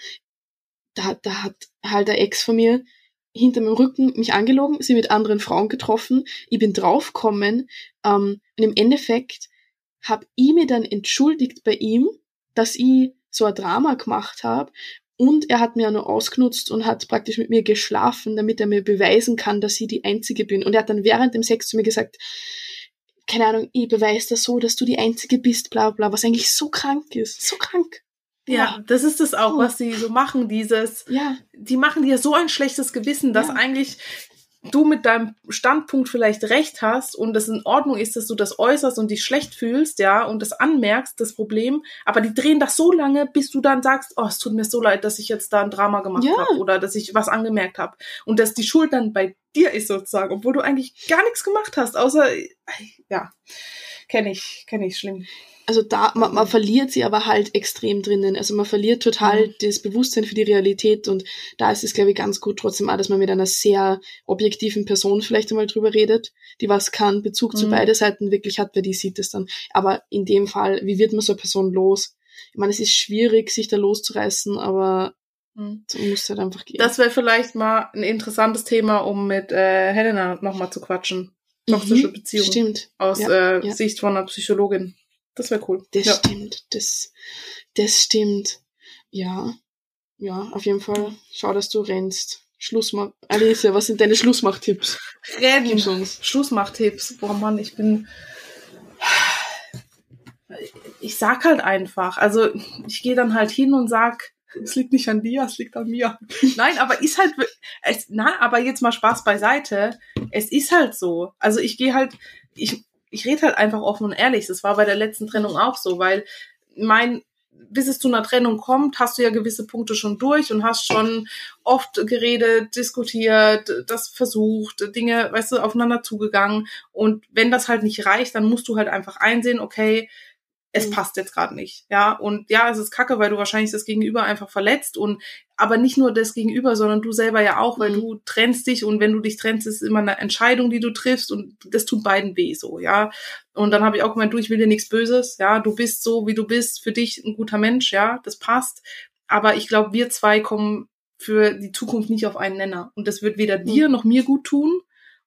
da, da hat halt der Ex von mir hinter meinem Rücken mich angelogen, sie mit anderen Frauen getroffen, ich bin draufgekommen ähm, und im Endeffekt habe ich mir dann entschuldigt bei ihm, dass ich so ein Drama gemacht habe und er hat mir auch nur ausgenutzt und hat praktisch mit mir geschlafen, damit er mir beweisen kann, dass ich die Einzige bin. Und er hat dann während dem Sex zu mir gesagt, keine Ahnung, ich beweise das so, dass du die Einzige bist, bla bla, was eigentlich so krank ist. So krank. Ja, das ist es auch, was sie so machen, dieses, ja. die machen dir so ein schlechtes Gewissen, dass ja. eigentlich du mit deinem Standpunkt vielleicht recht hast und es in Ordnung ist, dass du das äußerst und dich schlecht fühlst, ja, und das anmerkst, das Problem, aber die drehen das so lange, bis du dann sagst, oh, es tut mir so leid, dass ich jetzt da ein Drama gemacht ja. habe oder dass ich was angemerkt habe und dass die Schuld dann bei dir ist sozusagen, obwohl du eigentlich gar nichts gemacht hast, außer, ja, kenne ich, kenne ich schlimm also da, man, man verliert sie aber halt extrem drinnen. Also man verliert total mhm. das Bewusstsein für die Realität und da ist es, glaube ich, ganz gut trotzdem auch, dass man mit einer sehr objektiven Person vielleicht einmal drüber redet, die was kann, Bezug mhm. zu beide Seiten wirklich hat, wer die sieht es dann. Aber in dem Fall, wie wird man so eine Person los? Ich meine, es ist schwierig, sich da loszureißen, aber mhm. so muss halt einfach gehen. Das wäre vielleicht mal ein interessantes Thema, um mit äh, Helena nochmal zu quatschen. Toxische mhm, Beziehungen. Stimmt. Aus ja, äh, ja. Sicht von einer Psychologin. Das wäre cool. Das ja. stimmt. Das, das stimmt. Ja. Ja, auf jeden Fall. Schau, dass du rennst. Schlussmach. Alicia, was sind deine Schlussmachtipps? Rennen. Schlussmachtipps. Boah, Mann, ich bin. Ich sag halt einfach. Also, ich gehe dann halt hin und sag, es liegt nicht an dir, es liegt an mir. Nein, aber ist halt, es, na, aber jetzt mal Spaß beiseite. Es ist halt so. Also ich gehe halt, ich, ich rede halt einfach offen und ehrlich. Das war bei der letzten Trennung auch so, weil mein, bis es zu einer Trennung kommt, hast du ja gewisse Punkte schon durch und hast schon oft geredet, diskutiert, das versucht, Dinge, weißt du, aufeinander zugegangen. Und wenn das halt nicht reicht, dann musst du halt einfach einsehen, okay, es mhm. passt jetzt gerade nicht. Ja, und ja, es ist kacke, weil du wahrscheinlich das Gegenüber einfach verletzt und aber nicht nur das Gegenüber, sondern du selber ja auch, weil mhm. du trennst dich und wenn du dich trennst, ist immer eine Entscheidung, die du triffst und das tut beiden weh so, ja. Und dann habe ich auch gemeint, du, ich will dir nichts Böses, ja, du bist so, wie du bist, für dich ein guter Mensch, ja, das passt. Aber ich glaube, wir zwei kommen für die Zukunft nicht auf einen Nenner und das wird weder mhm. dir noch mir gut tun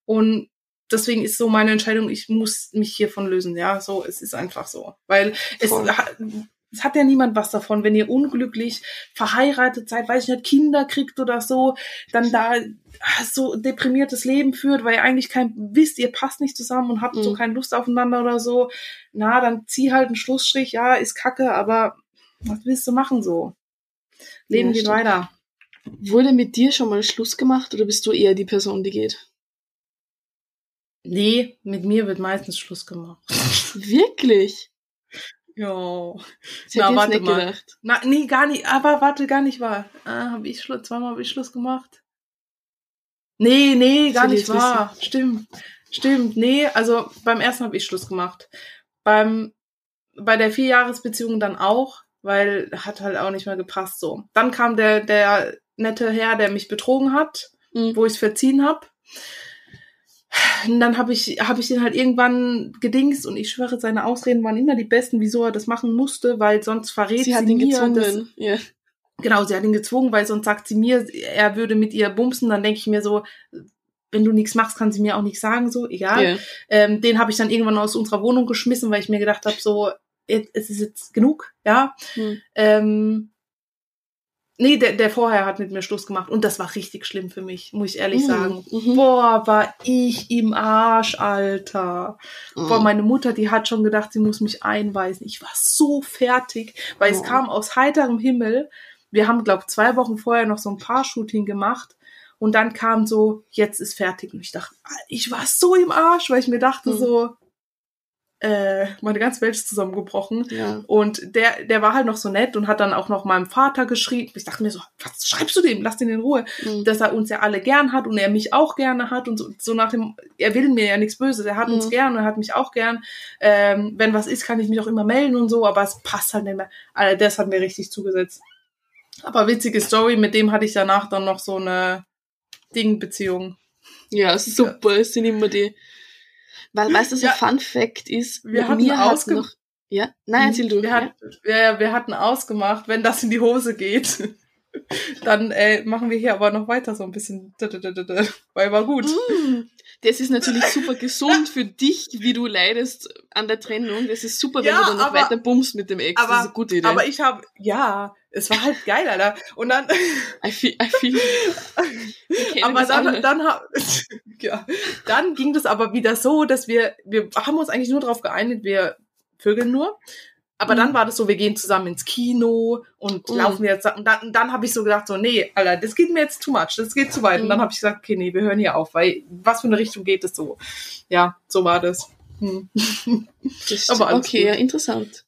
und deswegen ist so meine Entscheidung, ich muss mich hiervon lösen. Ja, so, es ist einfach so. Weil es, es hat ja niemand was davon, wenn ihr unglücklich verheiratet seid, weiß ich nicht, Kinder kriegt oder so, dann da so deprimiertes Leben führt, weil ihr eigentlich kein wisst, ihr passt nicht zusammen und habt mhm. so keine Lust aufeinander oder so. Na, dann zieh halt einen Schlussstrich, ja, ist kacke, aber was willst du machen so? Leben ja, geht stimmt. weiter. Wurde mit dir schon mal Schluss gemacht oder bist du eher die Person, die geht? Nee, mit mir wird meistens Schluss gemacht. Wirklich? Ja. Ich Na, warte nicht mal. gedacht. Na, nee, gar nicht. Aber warte, gar nicht wahr. Ah, hab ich Schluss, zweimal habe ich Schluss gemacht. Nee, nee, gar nicht wahr. Wissen. Stimmt. Stimmt. Nee, also beim ersten habe ich Schluss gemacht. Beim bei der Vierjahresbeziehung dann auch, weil hat halt auch nicht mehr gepasst so. Dann kam der der nette Herr, der mich betrogen hat, mhm. wo ich verziehen habe. Und dann habe ich, hab ich den halt irgendwann gedingst und ich schwöre, seine Ausreden waren immer die besten, wieso er das machen musste, weil sonst verrät sie, sie hat ihn mir, gezwungen. Dass, yeah. Genau, sie hat ihn gezwungen, weil sonst sagt sie mir, er würde mit ihr bumsen, dann denke ich mir so, wenn du nichts machst, kann sie mir auch nichts sagen, so, egal. Yeah. Ähm, den habe ich dann irgendwann aus unserer Wohnung geschmissen, weil ich mir gedacht habe, so, es ist jetzt genug, ja. Hm. Ähm, Nee, der, der vorher hat mit mir Schluss gemacht und das war richtig schlimm für mich, muss ich ehrlich mhm. sagen. Mhm. Boah, war ich im Arsch, Alter. Mhm. Boah, meine Mutter, die hat schon gedacht, sie muss mich einweisen. Ich war so fertig, weil es kam aus heiterem Himmel. Wir haben, glaube zwei Wochen vorher noch so ein Paar-Shooting gemacht Und dann kam so, jetzt ist fertig. Und ich dachte, ich war so im Arsch, weil ich mir dachte Mhm. so, äh, meine ganze Welt ist zusammengebrochen. Ja. Und der, der war halt noch so nett und hat dann auch noch meinem Vater geschrieben. Ich dachte mir so, was schreibst du dem? Lass den in Ruhe. Mhm. Dass er uns ja alle gern hat und er mich auch gerne hat und so, so nach dem, er will mir ja nichts Böses, er hat uns Mhm. gern und er hat mich auch gern. Ähm, wenn was ist, kann ich mich auch immer melden und so, aber es passt halt nicht mehr. Also das hat mir richtig zugesetzt. Aber witzige Story, mit dem hatte ich danach dann noch so eine Ding-Beziehung. Ja, super, es sind immer die. Weil, weißt du, so Ja. Fun Fact ist, Wir hatten mir hat noch. Ja? Nein, erzähl du. Wir, ja? hat, wir, wir hatten ausgemacht, wenn das in die Hose geht, dann äh, machen wir hier aber noch weiter so ein bisschen. Weil war gut. Mm, Das ist natürlich super gesund für dich, wie du leidest an der Trennung. Das ist super, wenn Ja, du dann noch aber- weiter bummst mit dem Ex. das ist eine gute Idee. Aber ich habe, ja, es war halt geil, Alter. Und dann, I feel, I feel, aber dann, alle. dann, ja, dann ging das aber wieder so, dass wir, wir haben uns eigentlich nur darauf geeinigt, wir vögeln nur. Aber Mhm. dann war das so, wir gehen zusammen ins Kino und Mhm. laufen jetzt. Und dann, dann habe ich so gedacht, so, nee, Alter, das geht mir jetzt too much, das geht zu weit. Und dann Mhm. habe ich gesagt, okay, nee, wir hören hier auf, weil was für eine Richtung geht es so? Ja, so war das. Hm. Das aber alles okay, gut. ja, interessant.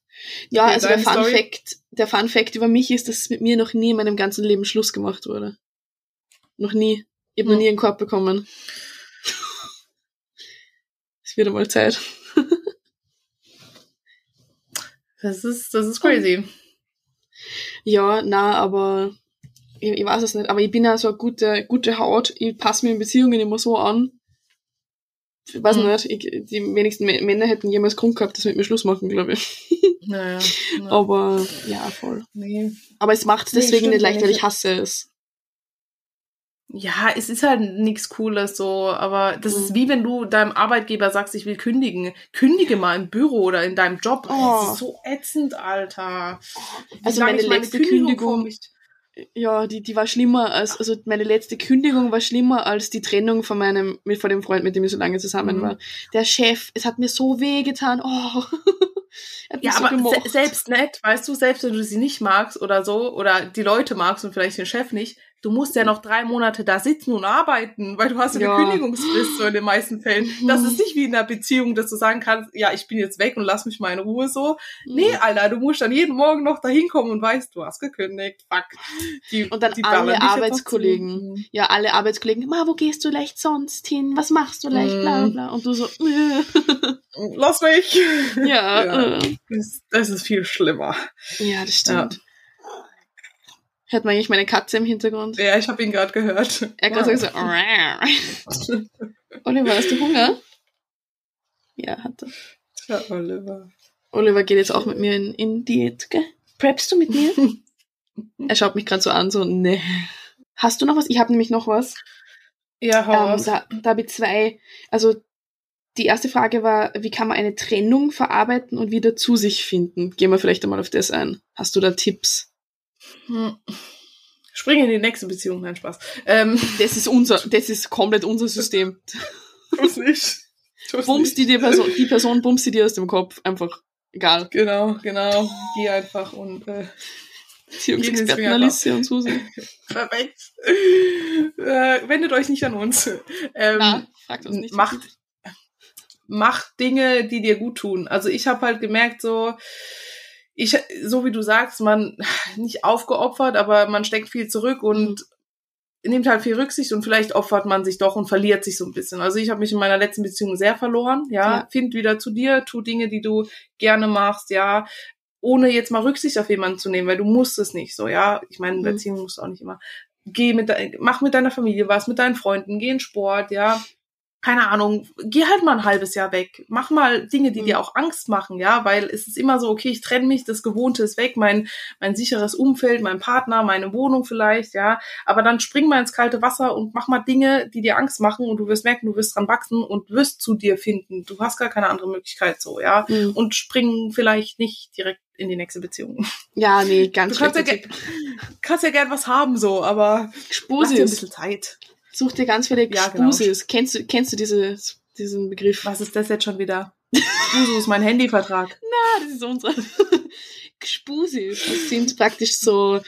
Ja, Okay, also der Fun Story? Fact, der Fun Fact über mich ist, dass mit mir noch nie in meinem ganzen Leben Schluss gemacht wurde. Noch nie. Ich habe noch Hm. nie einen Korb bekommen. Es wird einmal Zeit. Das ist, das ist crazy. Ja, na, aber ich, ich weiß es nicht. Aber ich bin ja so eine gute, gute Haut. Ich passe mir in Beziehungen immer so an. Ich weiß Mhm. nicht, ich, die wenigsten Mä- Männer hätten jemals Grund gehabt, dass sie mit mir Schluss machen, glaube ich. Naja. na, Aber ja, voll. nee. Aber es macht es Nee, deswegen stimmt nicht leicht, weil ich hasse es. Ja, es ist halt nichts Cooles so, aber das ist Mhm. wie wenn du deinem Arbeitgeber sagst, ich will kündigen. Kündige mal im Büro oder in deinem Job. Oh. Das ist so ätzend, Alter. Wie Also meine letzte vor Kündigung, mich- ja, die, die war schlimmer als, also meine letzte Kündigung war schlimmer als die Trennung von meinem, mit, von dem Freund, mit dem ich so lange zusammen Mhm. war. Der Chef, es hat mir so weh getan. Oh. Ja, so aber se selbst nicht, weißt du, selbst wenn du sie nicht magst oder so, oder die Leute magst und vielleicht den Chef nicht, du musst ja noch drei Monate da sitzen und arbeiten, weil du hast ja Ja. eine Kündigungsfrist so in den meisten Fällen. Das ist nicht wie in einer Beziehung, dass du sagen kannst, ja, ich bin jetzt weg und lass mich mal in Ruhe so. Nee, Mhm. Alter, du musst dann jeden Morgen noch dahin kommen und weißt, du hast gekündigt. Fuck. Die, Und dann alle Arbeitskollegen. zu. Ja, alle Arbeitskollegen, Ma, wo gehst du leicht sonst hin? Was machst du leicht? Bla, Mhm. bla. Und du so. Lass mich. ja, Ja. Äh. Das, das ist viel schlimmer. ja, das stimmt. Hört man eigentlich meine Katze im Hintergrund? Ja, ich habe ihn gerade gehört. Er hat gerade so, Oliver, hast du Hunger? Ja, hat er. Tja, Oliver. Oliver geht jetzt auch mit mir in, in Diät, gell? Preppst du mit mir? er schaut mich gerade so an, so, ne. Hast du noch was? Ich habe nämlich noch was. Ja, hau Ähm, da da habe ich zwei. Also die erste Frage war, wie kann man eine Trennung verarbeiten und wieder zu sich finden? Gehen wir vielleicht einmal auf das ein. Hast du da Tipps? Hm. Spring in die nächste Beziehung, nein, Spaß. Ähm, Das ist unser, das ist komplett unser System. tu's nicht. Tu's Bummst nicht. die, die Person, die Person bummst die dir aus dem Kopf. Einfach egal. Genau, genau. Geh einfach und äh, Alicia und Susi. perfekt. äh, wendet euch nicht an uns. Ähm, Na, fragt uns nicht. macht, macht Dinge, die dir gut tun. Also ich habe halt gemerkt, so, ich, so wie du sagst, man nicht aufgeopfert, aber man steckt viel zurück und nimmt halt viel Rücksicht und vielleicht opfert man sich doch und verliert sich so ein bisschen. Also ich habe mich in meiner letzten Beziehung sehr verloren, ja. Ja. Find wieder zu dir, tu Dinge, die du gerne machst, ja. Ohne jetzt mal Rücksicht auf jemanden zu nehmen, weil du musst es nicht so, ja. Ich meine, in Mhm. Beziehungen musst du auch nicht immer. Geh mit mach mit deiner Familie was, mit deinen Freunden, geh in Sport, ja. Keine Ahnung, geh halt mal ein halbes Jahr weg. Mach mal Dinge, die Mhm. dir auch Angst machen, ja, weil es ist immer so, okay, ich trenne mich, das Gewohnte ist weg, mein, mein sicheres Umfeld, mein Partner, meine Wohnung vielleicht, ja. Aber dann spring mal ins kalte Wasser und mach mal Dinge, die dir Angst machen und du wirst merken, du wirst dran wachsen und wirst zu dir finden. Du hast gar keine andere Möglichkeit so, ja. Mhm. Und spring vielleicht nicht direkt in die nächste Beziehung. Ja, nee, ganz Du kannst ja, kannst ja gern was haben so, aber lass dir ein bisschen Zeit. Such dir ganz viele Ja, genau. Kennst du, kennst du diese, diesen Begriff? Was ist das jetzt schon wieder? Usus, mein Handyvertrag. Ah, das ist unsere Spusis. Das sind praktisch so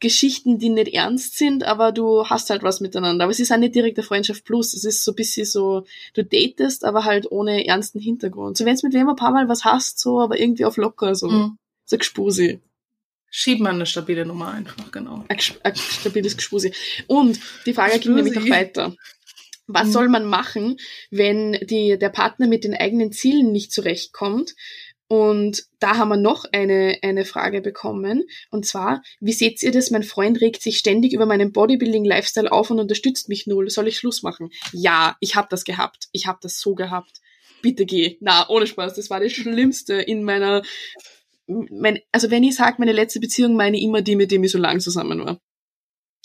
Geschichten, die nicht ernst sind, aber du hast halt was miteinander. Aber es ist auch nicht direkt eine Freundschaft plus. Es ist so ein bisschen so, du datest, aber halt ohne ernsten Hintergrund. So wenn du mit wem ein paar Mal was hast, so, aber irgendwie auf locker, so. Mhm. So Gespusi. Schiebt man eine stabile Nummer einfach, genau. Ein, ein stabiles Gespusi. Und die Frage ging nämlich noch weiter. Was mhm. soll man machen, wenn die, der Partner mit den eigenen Zielen nicht zurechtkommt? Und da haben wir noch eine, eine Frage bekommen. Und zwar, wie seht ihr das? Mein Freund regt sich ständig über meinen Bodybuilding-Lifestyle auf und unterstützt mich null. Soll ich Schluss machen? Ja, ich habe das gehabt. Ich habe das so gehabt. Bitte geh. Na, ohne Spaß. Das war das Schlimmste in meiner... Mein, also wenn ich sage, meine letzte Beziehung, meine ich immer die, mit dem ich so lang zusammen war.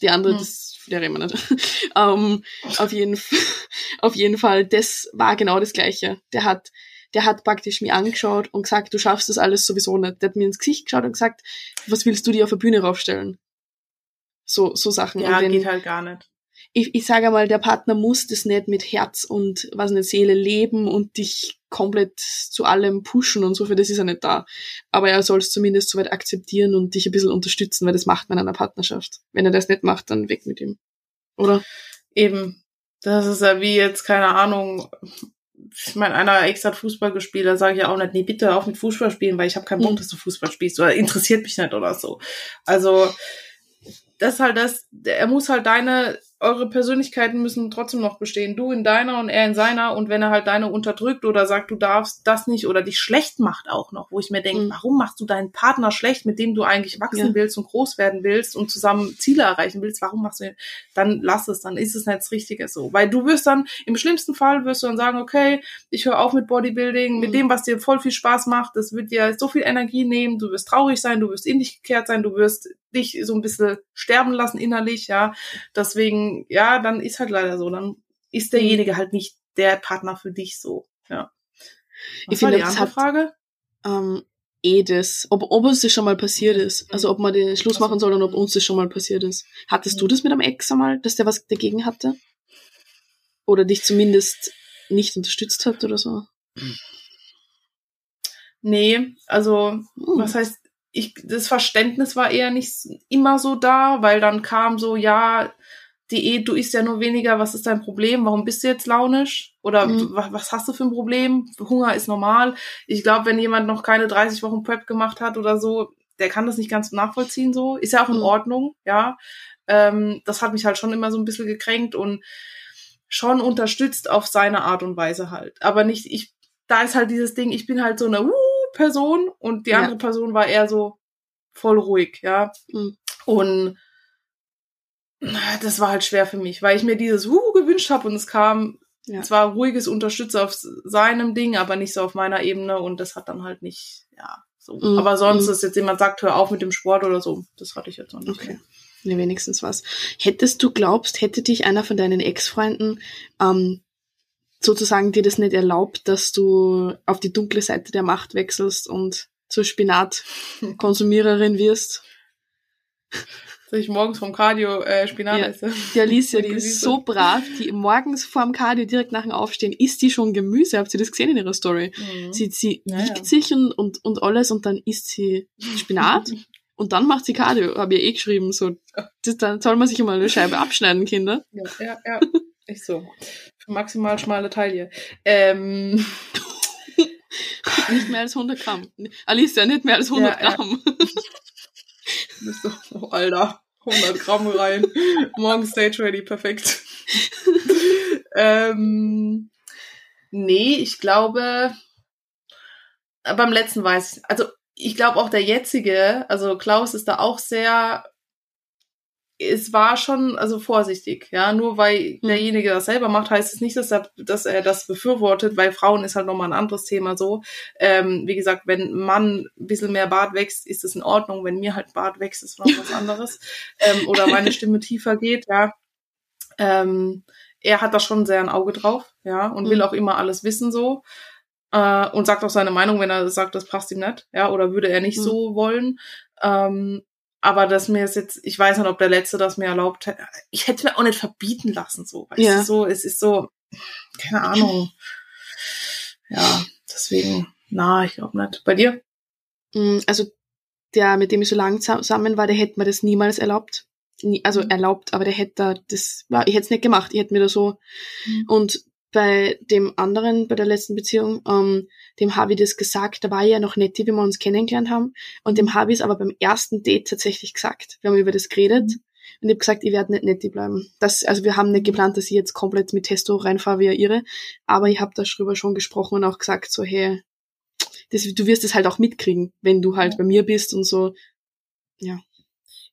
Die andere, hm. das der reden wir nicht. um, auf, jeden, auf jeden Fall, das war genau das Gleiche. Der hat der hat praktisch mir angeschaut und gesagt, du schaffst das alles sowieso nicht. Der hat mir ins Gesicht geschaut und gesagt, was willst du dir auf der Bühne raufstellen? So, so Sachen. Ja, wenn, geht halt gar nicht. Ich, ich sage mal, der Partner muss das nicht mit Herz und was eine Seele leben und dich komplett zu allem pushen und so, für das ist er nicht da. Aber er soll es zumindest soweit akzeptieren und dich ein bisschen unterstützen, weil das macht man in einer Partnerschaft. Wenn er das nicht macht, dann weg mit ihm. Oder? Eben. Das ist ja wie jetzt, keine Ahnung, ich meine, einer Ex hat Fußball gespielt, da sage ich ja auch nicht, nee, bitte auf mit Fußball spielen, weil ich habe keinen Bock, mhm. dass du Fußball spielst oder interessiert mich nicht oder so. Also das ist halt das, er muss halt deine eure Persönlichkeiten müssen trotzdem noch bestehen. Du in deiner und er in seiner. Und wenn er halt deine unterdrückt oder sagt, du darfst das nicht oder dich schlecht macht auch noch, wo ich mir denke, mhm. warum machst du deinen Partner schlecht, mit dem du eigentlich wachsen ja. willst und groß werden willst und zusammen Ziele erreichen willst, warum machst du den? Dann lass es, dann ist es nicht das Richtige so. Weil du wirst dann, im schlimmsten Fall wirst du dann sagen, okay, ich höre auf mit Bodybuilding, mhm. mit dem, was dir voll viel Spaß macht, das wird dir so viel Energie nehmen, du wirst traurig sein, du wirst in dich gekehrt sein, du wirst dich so ein bisschen sterben lassen innerlich, ja. Deswegen, ja, dann ist halt leider so. Dann ist derjenige halt nicht der Partner für dich so, ja. Was ich finde, die andere Frage? Ähm, eh das, ob, ob uns das schon mal passiert ist. Also ob man den Schluss machen soll und ob uns das schon mal passiert ist. Hattest du das mit einem Ex einmal, dass der was dagegen hatte? Oder dich zumindest nicht unterstützt hat oder so? Nee, also, hm. was heißt, ich, das Verständnis war eher nicht immer so da, weil dann kam so, ja, Diät, du isst ja nur weniger, was ist dein Problem? Warum bist du jetzt launisch? Oder mhm. was, hast du für ein Problem? Hunger ist normal. Ich glaube, wenn jemand noch keine 30 Wochen Prep gemacht hat oder so, der kann das nicht ganz nachvollziehen so. Ist ja auch in mhm. Ordnung, ja. Ähm, das hat mich halt schon immer so ein bisschen gekränkt und schon unterstützt auf seine Art und Weise halt. Aber nicht, ich, da ist halt dieses Ding, ich bin halt so eine uh, Person und die andere ja. Person war eher so voll ruhig, ja. Mhm. Und das war halt schwer für mich, weil ich mir dieses uh gewünscht habe und es kam ja. zwar ruhiges Unterstützer auf seinem Ding, aber nicht so auf meiner Ebene und das hat dann halt nicht, ja, so. Mhm. Aber sonst, mhm. dass jetzt jemand sagt, hör auf mit dem Sport oder so, das hatte ich jetzt noch nicht. Okay. Nee, wenigstens was. Hättest du glaubst, hätte dich einer von deinen Ex-Freunden ähm, sozusagen dir das nicht erlaubt, dass du auf die dunkle Seite der Macht wechselst und zur Spinatkonsumiererin wirst? Dass ich morgens vom Cardio äh, Spinat ja. esse. Die Alicia, die ist so brav, die morgens vorm Cardio direkt nach dem Aufstehen isst die schon Gemüse. Habt ihr das gesehen in ihrer Story? Mhm. Sie, sie ja, wiegt ja. sich und, und, und alles und dann isst sie Spinat und dann macht sie Cardio. Habe ich eh geschrieben. So, das, dann soll man sich immer eine Scheibe abschneiden, Kinder. Ja, ja, ja. Echt so. Für maximal schmale Taille. Ähm. nicht mehr als 100 Gramm. Alicia, nicht mehr als 100 ja, Gramm. Ja. Bist du, oh, Alter, 100 Gramm rein. Morgen Stage ready, perfekt. ähm, nee, ich glaube, beim letzten weiß ich, also ich glaube auch der jetzige, also Klaus ist da auch sehr es war schon also vorsichtig, ja. Nur weil hm. derjenige das selber macht, heißt es nicht, dass er, dass er das befürwortet, weil Frauen ist halt nochmal ein anderes Thema so. Ähm, wie gesagt, wenn ein Mann ein bisschen mehr Bart wächst, ist es in Ordnung. Wenn mir halt Bart wächst, ist noch was anderes. ähm, oder meine Stimme tiefer geht, ja. Ähm, er hat da schon sehr ein Auge drauf, ja, und mhm. will auch immer alles wissen so. Äh, und sagt auch seine Meinung, wenn er sagt, das passt ihm nicht, ja, oder würde er nicht mhm. so wollen. Ähm, aber dass mir es jetzt, ich weiß nicht, ob der Letzte das mir erlaubt hätte. Ich hätte mir auch nicht verbieten lassen, so. Weißt ja. so, es ist so, keine Ahnung. Ja, deswegen, na, ich glaube nicht. Bei dir? Mm, also der, mit dem ich so lange zusammen war, der hätte mir das niemals erlaubt. Also mhm. erlaubt, aber der hätte das, ja, ich hätte es nicht gemacht, ich hätte mir da so. Mhm. Und bei dem anderen, bei der letzten Beziehung, ähm, dem habe ich das gesagt, da war ich ja noch nicht, wie wir uns kennengelernt haben. Und dem habe ich es aber beim ersten Date tatsächlich gesagt. Wir haben über das geredet. Und ich habe gesagt, ich werde nicht netti bleiben. Das, also wir haben nicht geplant, dass ich jetzt komplett mit Testo reinfahre wie ihre. Aber ich habe darüber schon gesprochen und auch gesagt, so, hey, das, du wirst es halt auch mitkriegen, wenn du halt bei mir bist und so. Ja.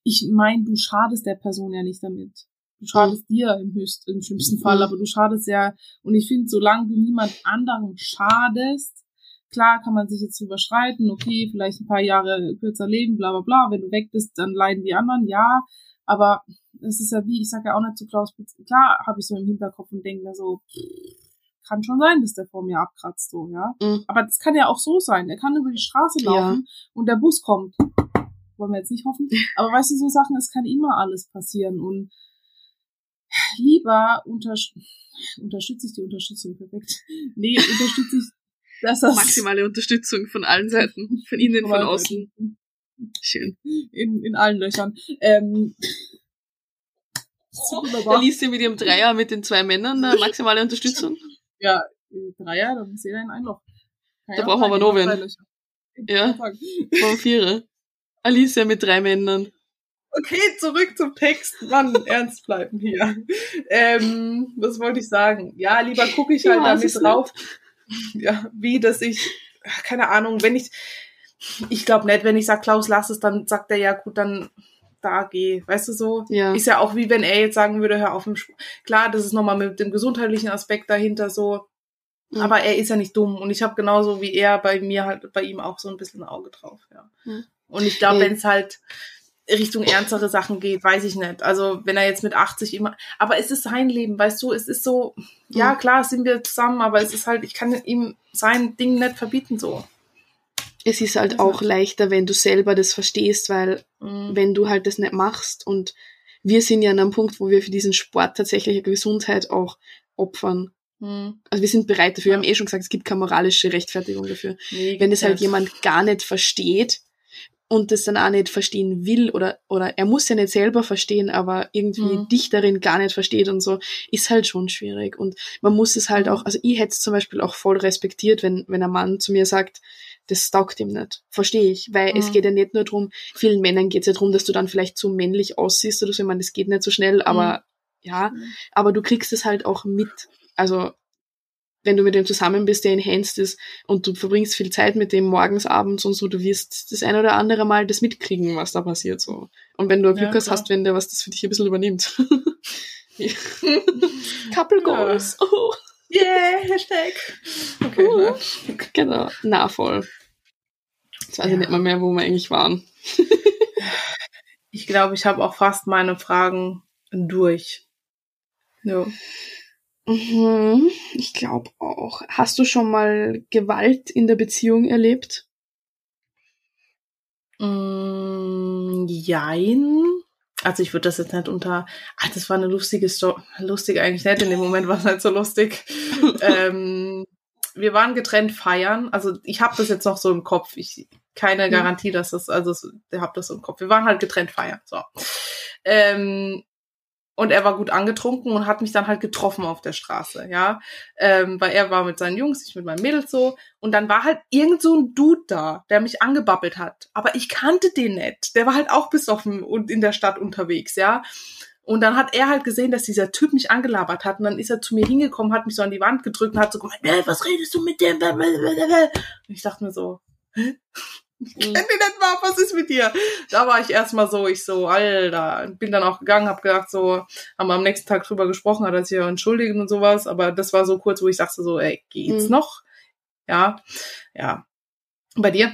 Ich meine, du schadest der Person ja nicht damit. Du schadest mhm. dir im höchsten, im schlimmsten Fall, mhm. aber du schadest ja, und ich finde, solange du niemand anderem schadest, klar kann man sich jetzt drüber streiten, okay, vielleicht ein paar Jahre kürzer leben, bla bla bla, wenn du weg bist, dann leiden die anderen, ja, aber es ist ja wie, ich sage ja auch nicht zu Klaus, klar habe ich so im Hinterkopf und denke mir so, kann schon sein, dass der vor mir abkratzt, so, ja. Mhm. Aber das kann ja auch so sein. Er kann über die Straße laufen ja. und der Bus kommt. Wollen wir jetzt nicht hoffen. Aber weißt du, so Sachen, es kann immer alles passieren und lieber unter unterstütze ich die Unterstützung perfekt. Nee, unterstütze ich das maximale Unterstützung von allen Seiten, von innen, von außen. Schön. In, in allen Löchern. Ähm, oh, da liest sie mit ihrem Dreier mit den zwei Männern eine maximale Unterstützung. Ja, Dreier, dann ist jeder in ein Loch. Da brauchen wir noch wen. Ja, vom Vierer. Alicia mit drei Männern. Okay, zurück zum Text. Mann, ernst bleiben hier. Ähm, was wollte ich sagen? Ja, lieber gucke ich halt ja, damit drauf. Ja, wie, dass ich, keine Ahnung, wenn ich, ich glaube nicht, wenn ich sage, Klaus, lass es, dann sagt er ja, gut, dann da geh. Weißt du so? Ja. Ist ja auch wie wenn er jetzt sagen würde, hör auf dem Sport. Klar, das ist nochmal mit dem gesundheitlichen Aspekt dahinter so. Mhm. Aber er ist ja nicht dumm und ich habe genauso wie er bei mir halt bei ihm auch so ein bisschen ein Auge drauf, ja. Mhm. Und ich glaube, wenn es halt Richtung ernstere Sachen geht, weiß ich nicht. Also wenn er jetzt mit 80 immer, aber es ist sein Leben, weißt du, es ist so, ja mhm. klar sind wir zusammen, aber es ist halt, ich kann ihm sein Ding nicht verbieten so es ist halt auch leichter, wenn du selber das verstehst, weil mhm. wenn du halt das nicht machst und wir sind ja an einem Punkt, wo wir für diesen Sport tatsächlich Gesundheit auch opfern. Mhm. Also wir sind bereit dafür. Wir haben eh schon gesagt, es gibt keine moralische Rechtfertigung dafür. Nee, wenn es halt jemand gar nicht versteht und das dann auch nicht verstehen will oder, oder er muss ja nicht selber verstehen, aber irgendwie mhm. dich darin gar nicht versteht und so, ist halt schon schwierig. Und man muss es halt mhm. auch, also ich hätte es zum Beispiel auch voll respektiert, wenn, wenn ein Mann zu mir sagt, das taugt ihm nicht. Verstehe ich. Weil mhm. es geht ja nicht nur darum, vielen Männern geht es ja darum, dass du dann vielleicht zu männlich aussiehst oder so. Ich meine, das geht nicht so schnell, aber mhm. ja, aber du kriegst es halt auch mit. Also, wenn du mit dem zusammen bist, der enhanced ist und du verbringst viel Zeit mit dem morgens, abends und so, du wirst das ein oder andere Mal das mitkriegen, was da passiert, so. Und wenn du Glück ja, hast, hast, wenn der was das für dich ein bisschen übernimmt. Couple Goals. Ja. Oh. Yeah, Hashtag. Okay, uh, genau. Na, voll. Jetzt weiß ja. ich nicht mal mehr, wo wir eigentlich waren. ich glaube, ich habe auch fast meine Fragen durch. Ja. Mhm, ich glaube auch. Hast du schon mal Gewalt in der Beziehung erlebt? Mm, jein also ich würde das jetzt nicht unter, ach, das war eine lustige Story, lustig eigentlich nicht, in dem Moment war es nicht so lustig. ähm, wir waren getrennt feiern, also ich habe das jetzt noch so im Kopf, ich keine Garantie, dass das, also ich habe das so im Kopf. Wir waren halt getrennt feiern, so. Ähm, und er war gut angetrunken und hat mich dann halt getroffen auf der Straße, ja. Ähm, weil er war mit seinen Jungs, ich mit meinem Mädel so. Und dann war halt irgend so ein Dude da, der mich angebabbelt hat. Aber ich kannte den nicht. Der war halt auch auf und in der Stadt unterwegs, ja. Und dann hat er halt gesehen, dass dieser Typ mich angelabert hat. Und dann ist er zu mir hingekommen, hat mich so an die Wand gedrückt und hat so gemeint, was redest du mit dem? Und ich dachte mir so, Hä? Ich kenne den nicht mal, was ist mit dir? Da war ich erstmal so, ich so, Alter, bin dann auch gegangen, hab gedacht, so, haben wir am nächsten Tag drüber gesprochen, hat er sich ja entschuldigt und sowas, aber das war so kurz, wo ich dachte so, ey, geht's mhm. noch? Ja, ja. Bei dir?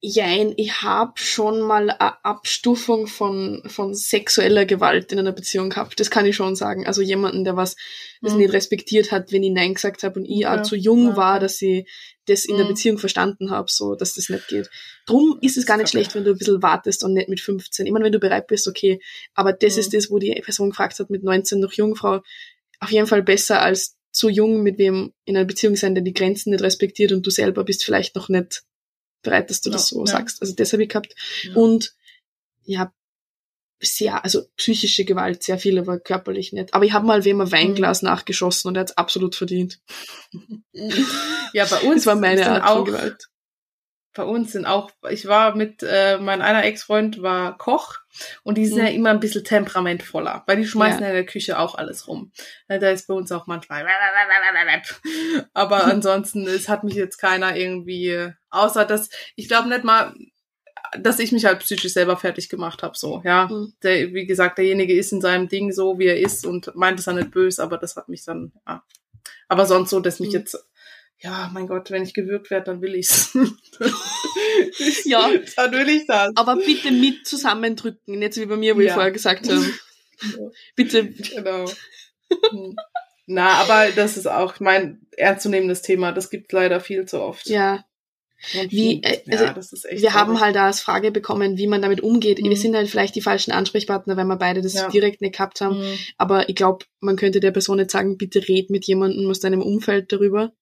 Jein, ich habe schon mal eine Abstufung von, von sexueller Gewalt in einer Beziehung gehabt. Das kann ich schon sagen. Also jemanden, der was das mhm. nicht respektiert hat, wenn ich Nein gesagt habe und ich ja, auch zu jung ja. war, dass ich das in mhm. der Beziehung verstanden habe, so dass das nicht geht. Drum ist es gar nicht schlecht, wenn du ein bisschen wartest und nicht mit 15. Ich meine, wenn du bereit bist, okay. Aber das mhm. ist das, wo die Person gefragt hat, mit 19 noch Jungfrau. Auf jeden Fall besser als zu jung mit wem in einer Beziehung sein, der die Grenzen nicht respektiert und du selber bist vielleicht noch nicht bereit, dass du das so ja. sagst. Also das habe ich gehabt. Ja. Und ja, sehr, also psychische Gewalt, sehr viel, aber körperlich nicht. Aber ich habe mal wem ein Weinglas Mhm. nachgeschossen und er hat's absolut verdient. Ja, bei uns Das war meine Art auch, von Gewalt. Bei uns sind auch, ich war mit, äh, mein einer Ex-Freund war Koch und die sind Mhm. ja immer ein bisschen temperamentvoller, weil die schmeißen Ja. in der Küche auch alles rum. Ja, Da ist bei uns auch manchmal. Aber ansonsten, es hat mich jetzt keiner irgendwie, außer dass, ich glaube nicht mal, dass ich mich halt psychisch selber fertig gemacht habe, so, ja. Mhm. Der, wie gesagt, derjenige ist in seinem Ding so, wie er ist und meint es ja nicht böse, aber das hat mich dann, ja. Aber sonst so, dass mich Mhm. jetzt, ja, mein Gott, wenn ich gewürgt werde, dann will ich's. Ja. Dann will ich das. Aber bitte mit zusammendrücken, nicht so wie bei mir, wo ich Ja. vorher gesagt habe. Bitte. Genau. Hm. Na, aber das ist auch mein ernstzunehmendes Thema. Das gibt leider viel zu oft. Ja, Und Wie, äh, ja, also das ist echt wir haben traurig. halt da als Frage bekommen, wie man damit umgeht. Mhm. Wir sind halt vielleicht die falschen Ansprechpartner, weil wir beide das Ja. direkt nicht gehabt haben. Mhm. Aber ich glaube, man könnte der Person nicht sagen, bitte red mit jemandem aus deinem Umfeld darüber,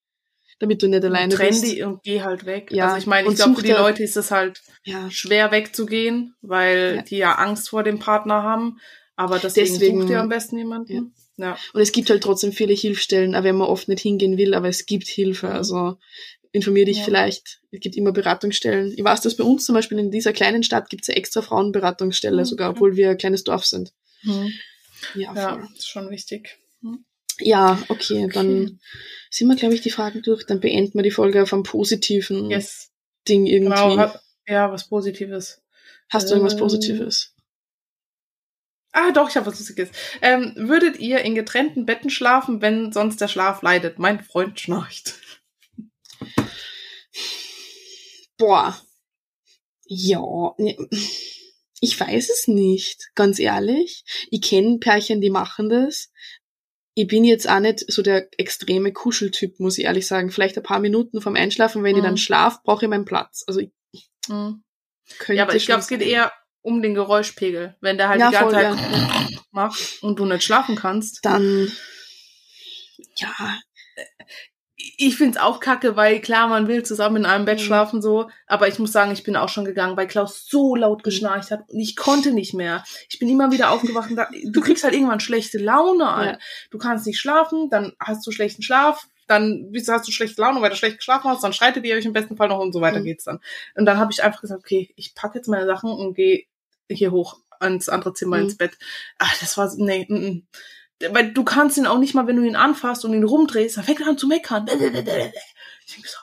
damit du nicht alleine Trenn bist. die und geh halt weg. Ja, Also ich meine, ich glaube, für die Leute ist es halt Ja, schwer wegzugehen, weil Ja. die ja Angst vor dem Partner haben. Aber deswegen, Deswegen- sucht ihr am besten jemanden. Ja. und es gibt halt trotzdem viele Hilfsstellen, auch wenn man oft nicht hingehen will, aber es gibt Hilfe. Also informier dich Ja. vielleicht. Es gibt immer Beratungsstellen. Ich weiß, dass bei uns zum Beispiel in dieser kleinen Stadt gibt es eine extra Frauenberatungsstelle Mhm, sogar, obwohl wir ein kleines Dorf sind. Mhm. Ja, Ja, ist schon wichtig. Ja, okay, Okay. dann sind wir, glaube ich, die Fragen durch. Dann beenden wir die Folge auf einem positiven Yes. Ding irgendwie. Genau. Hat, ja, was Positives. Hast du irgendwas Ähm, Positives? Ah, doch, ich habe was Lustiges. Ähm, würdet ihr in getrennten Betten schlafen, wenn sonst der Schlaf leidet? Mein Freund schnarcht. Boah. Ja, ne, ich weiß es nicht, ganz ehrlich. Ich kenne Pärchen, die machen das. Ich bin jetzt auch nicht so der extreme Kuscheltyp, muss ich ehrlich sagen. Vielleicht ein paar Minuten vorm Einschlafen, wenn ich Mhm. dann schlaf, brauche ich meinen Platz. Also ich könnte Ja, aber ich glaube, es geht eher um den Geräuschpegel. Wenn der halt Ja, die ganze Zeit macht und du nicht schlafen kannst. Dann, ja, Ich find's auch kacke, weil klar, man will zusammen in einem Bett Mhm. schlafen so, aber ich muss sagen, ich bin auch schon gegangen, weil Klaus so laut geschnarcht hat und ich konnte nicht mehr. Ich bin immer wieder aufgewacht und da, du kriegst halt irgendwann schlechte Laune. Alter. Ja. Du kannst nicht schlafen, dann hast du schlechten Schlaf, dann hast du schlechte Laune, weil du schlecht geschlafen hast, dann streitet ihr euch im besten Fall noch und so weiter Mhm. geht's dann. Und dann habe ich einfach gesagt, okay, ich packe jetzt meine Sachen und gehe hier hoch ans andere Zimmer Mhm. ins Bett. Ach, das war, nee, mm, mm. Weil du kannst ihn auch nicht mal, wenn du ihn anfasst und ihn rumdrehst, dann fängt er an zu meckern. Ich denk so,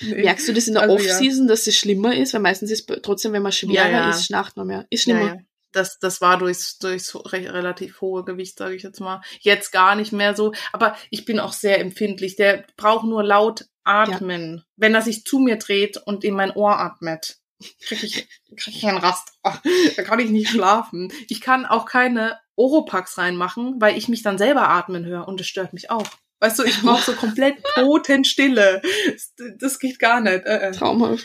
nee. Merkst du das in der Also, ja. Off-Season, dass es schlimmer ist? Weil meistens ist trotzdem, wenn man schwerer Ja, ja. ist, schnarcht man mehr. Ist Ja, schlimmer. ja. Das, das war durchs, durchs re relativ hohe Gewicht, sage ich jetzt mal. Jetzt gar nicht mehr so. Aber ich bin auch sehr empfindlich. Der braucht nur laut atmen. Wenn er sich zu mir dreht und in mein Ohr atmet, krieg ich, krieg ich einen Rast. Da kann ich nicht schlafen. Ich kann auch keine Oropax reinmachen, weil ich mich dann selber atmen höre und das stört mich auch. Weißt du, ich brauche so komplett Totenstille. Das, geht gar nicht. Äh, äh. Traumhaft.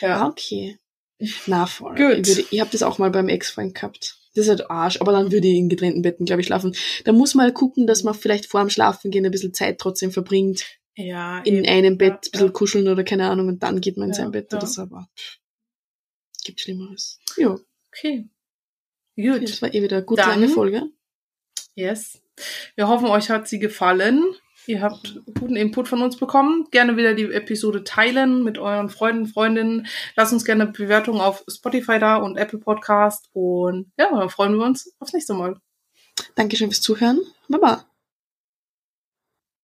Ja. okay. Na, voll. Gut. Ich, würde- ich habe das auch mal beim Ex-Freund gehabt. Das ist halt Arsch, aber dann würde ich in getrennten Betten, glaube ich, schlafen. Da muss man halt gucken, dass man vielleicht vor dem Schlafen gehen ein bisschen Zeit trotzdem verbringt. ja In eben. einem Bett Ja, ein bisschen ja. kuscheln oder keine Ahnung und dann geht man in Ja, sein Bett ja. oder so. Aber gibt Schlimmeres. Ja, Okay. Gut. das war eh wieder eine gut Dann- lange Folge. Yes. Wir hoffen, euch hat sie gefallen. Ihr habt guten Input von uns bekommen. Gerne wieder die Episode teilen mit euren Freunden, Freundinnen. Lasst uns gerne Bewertungen auf Spotify da und Apple Podcast. Und ja, dann freuen wir uns aufs nächste Mal. Dankeschön fürs Zuhören. Baba.